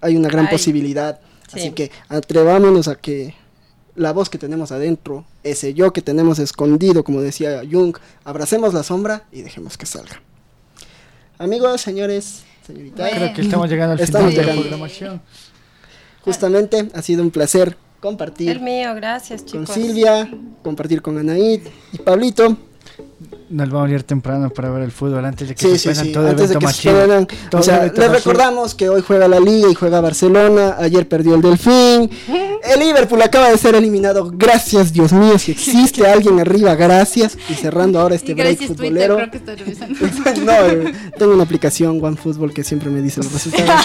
S1: hay una gran posibilidad,
S4: Sí.
S1: así que atrevámonos a que la voz que tenemos adentro, ese yo que tenemos escondido, como decía Jung, abracemos la sombra y dejemos que salga. Amigos, señores, señoritas,
S2: Bueno.
S3: Creo que estamos llegando al
S1: Estamos
S3: final de la programación.
S1: Justamente ha sido un placer compartir
S4: El mío, gracias
S1: con
S4: chicos.
S1: Silvia, compartir con Anaid y Pablito.
S3: Nos vamos a ir temprano para ver el fútbol antes de que
S1: Sí,
S3: se
S1: sí, sí,
S3: todo
S1: antes de que se
S3: masivo.
S1: suspendan.
S3: Todo
S1: O sea,
S3: evento
S1: les recordamos que hoy juega la Liga y juega Barcelona. Ayer perdió el Delfín. El Liverpool acaba de ser eliminado. Gracias, Dios mío, si existe alguien arriba, gracias. Y cerrando ahora este
S2: Y
S1: break
S2: gracias Twitter,
S1: futbolero.
S2: creo que estoy revisando.
S1: no, eh, tengo una aplicación OneFootball que siempre me dice los resultados.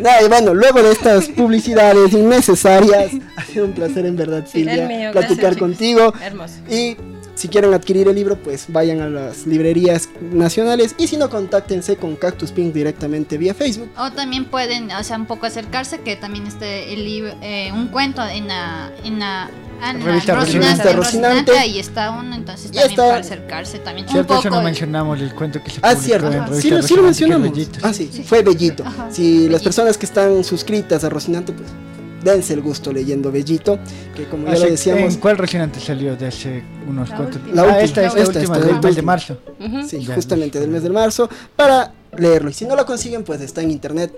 S1: No, y bueno, luego de estas publicidades innecesarias, ha sido un placer en verdad, Silvia,
S4: mío,
S1: platicar
S4: gracias,
S1: contigo.
S4: Hermoso.
S1: Y si quieren adquirir el libro, pues vayan a las librerías nacionales. Y si no, contáctense con Cactus Pink directamente vía Facebook.
S2: O también pueden, o sea, un poco acercarse, que también esté el libro, eh, un cuento en la, en la, ah,
S3: Revista
S2: Rocinante,
S1: Rocinante.
S2: ahí está uno, entonces
S1: Y
S2: también
S1: está-
S2: para acercarse también un
S3: Cierto, eso
S2: poco.
S3: no mencionamos el cuento que se
S1: Ah,
S3: publicó
S1: cierto. Sí, lo, sí lo mencionamos. Ah, sí, fue Bellito.
S2: Ajá,
S1: Si las personas que están suscritas a Rocinante, pues dense el gusto leyendo Bellito. Que como ya
S3: Hace-
S1: lo decíamos,
S3: ¿En cuál Rocinante salió de hace unos
S2: La
S3: cuantos?
S2: última.
S1: La
S3: ah,
S1: última,
S3: esta es la
S1: esta,
S3: última
S1: esta,
S3: del mes de marzo.
S1: Sí,
S3: Ya.
S1: justamente del mes de marzo, para leerlo. Y si no lo consiguen, pues está en internet.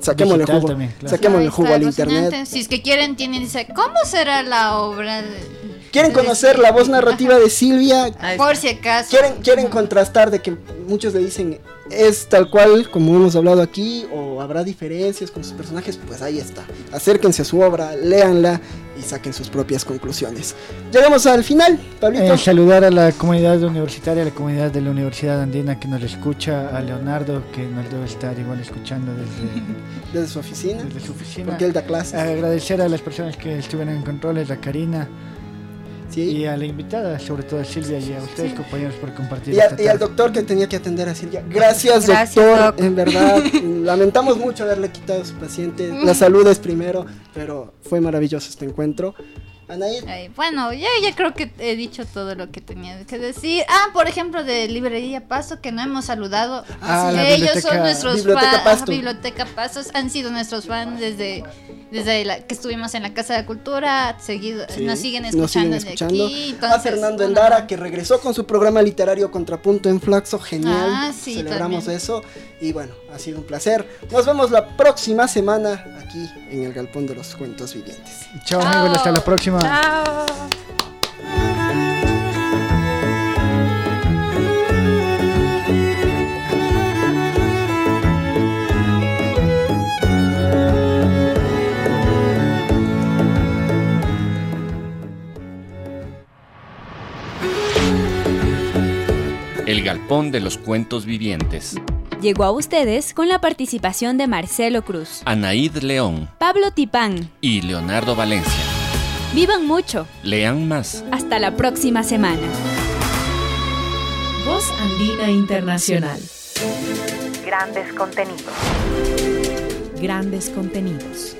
S1: Saquémosle jugo,
S3: también, claro.
S1: saquémosle jugo al internet.
S2: Si es que quieren, tienen, dice, ¿cómo será la obra? de-
S1: ¿Quieren conocer la voz narrativa de Silvia?
S2: Por si acaso.
S1: ¿Quieren, quieren contrastar de que muchos le dicen es tal cual como hemos hablado aquí o habrá diferencias con sus personajes? Pues ahí está. Acérquense a su obra, léanla y saquen sus propias conclusiones. Llegamos al final, Pablito.
S3: Eh, saludar a la comunidad universitaria, a la comunidad de la Universidad Andina que nos escucha, a Leonardo que nos debe estar igual escuchando desde,
S1: desde su oficina,
S3: desde su oficina.
S1: porque él da clases.
S3: Agradecer a las personas que estuvieron en controles, a Karina
S1: sí.
S3: y a la invitada, sobre todo a Silvia y a ustedes compañeros por compartir
S1: Y, a- y al doctor que tenía que atender a Silvia. Gracias,
S4: Gracias,
S1: doctor.
S4: doc.
S1: En verdad, lamentamos mucho haberle quitado a su paciente. La salud es primero, pero fue maravilloso este encuentro.
S2: Ay, bueno, ya, ya creo que he dicho todo lo que tenía que decir. Ah, por ejemplo, de Librería Paso, que no hemos saludado.
S3: Ah, la
S2: Ellos
S3: biblioteca-
S2: son nuestros
S1: Biblioteca
S2: fans. Biblioteca Pasos han sido nuestros fans desde, desde la, que estuvimos en la Casa de Cultura. Seguido,
S1: sí,
S2: nos siguen
S1: nos
S2: escuchando
S1: siguen
S2: de
S1: escuchando.
S2: aquí.
S1: a
S2: entonces,
S1: Fernando
S2: bueno,
S1: Endara, que regresó con su programa literario Contrapunto en Flaxo. Genial.
S2: Ah, sí,
S1: Celebramos
S2: también.
S1: eso. Y bueno, ha sido un placer. Nos vemos la próxima semana aquí en el Galpón de los Cuentos Vivientes.
S3: Chao amigos, hasta la próxima.
S4: Chao.
S5: El Galpón de los Cuentos Vivientes.
S6: Llegó a ustedes con la participación de Marcelo Cruz,
S5: Anaíd León
S6: Pablo Tipán.
S5: y Leonardo Valencia.
S6: Vivan mucho.
S5: Lean más.
S6: Hasta la próxima semana.
S7: Voz Andina Internacional.
S8: Grandes contenidos.
S7: Grandes contenidos.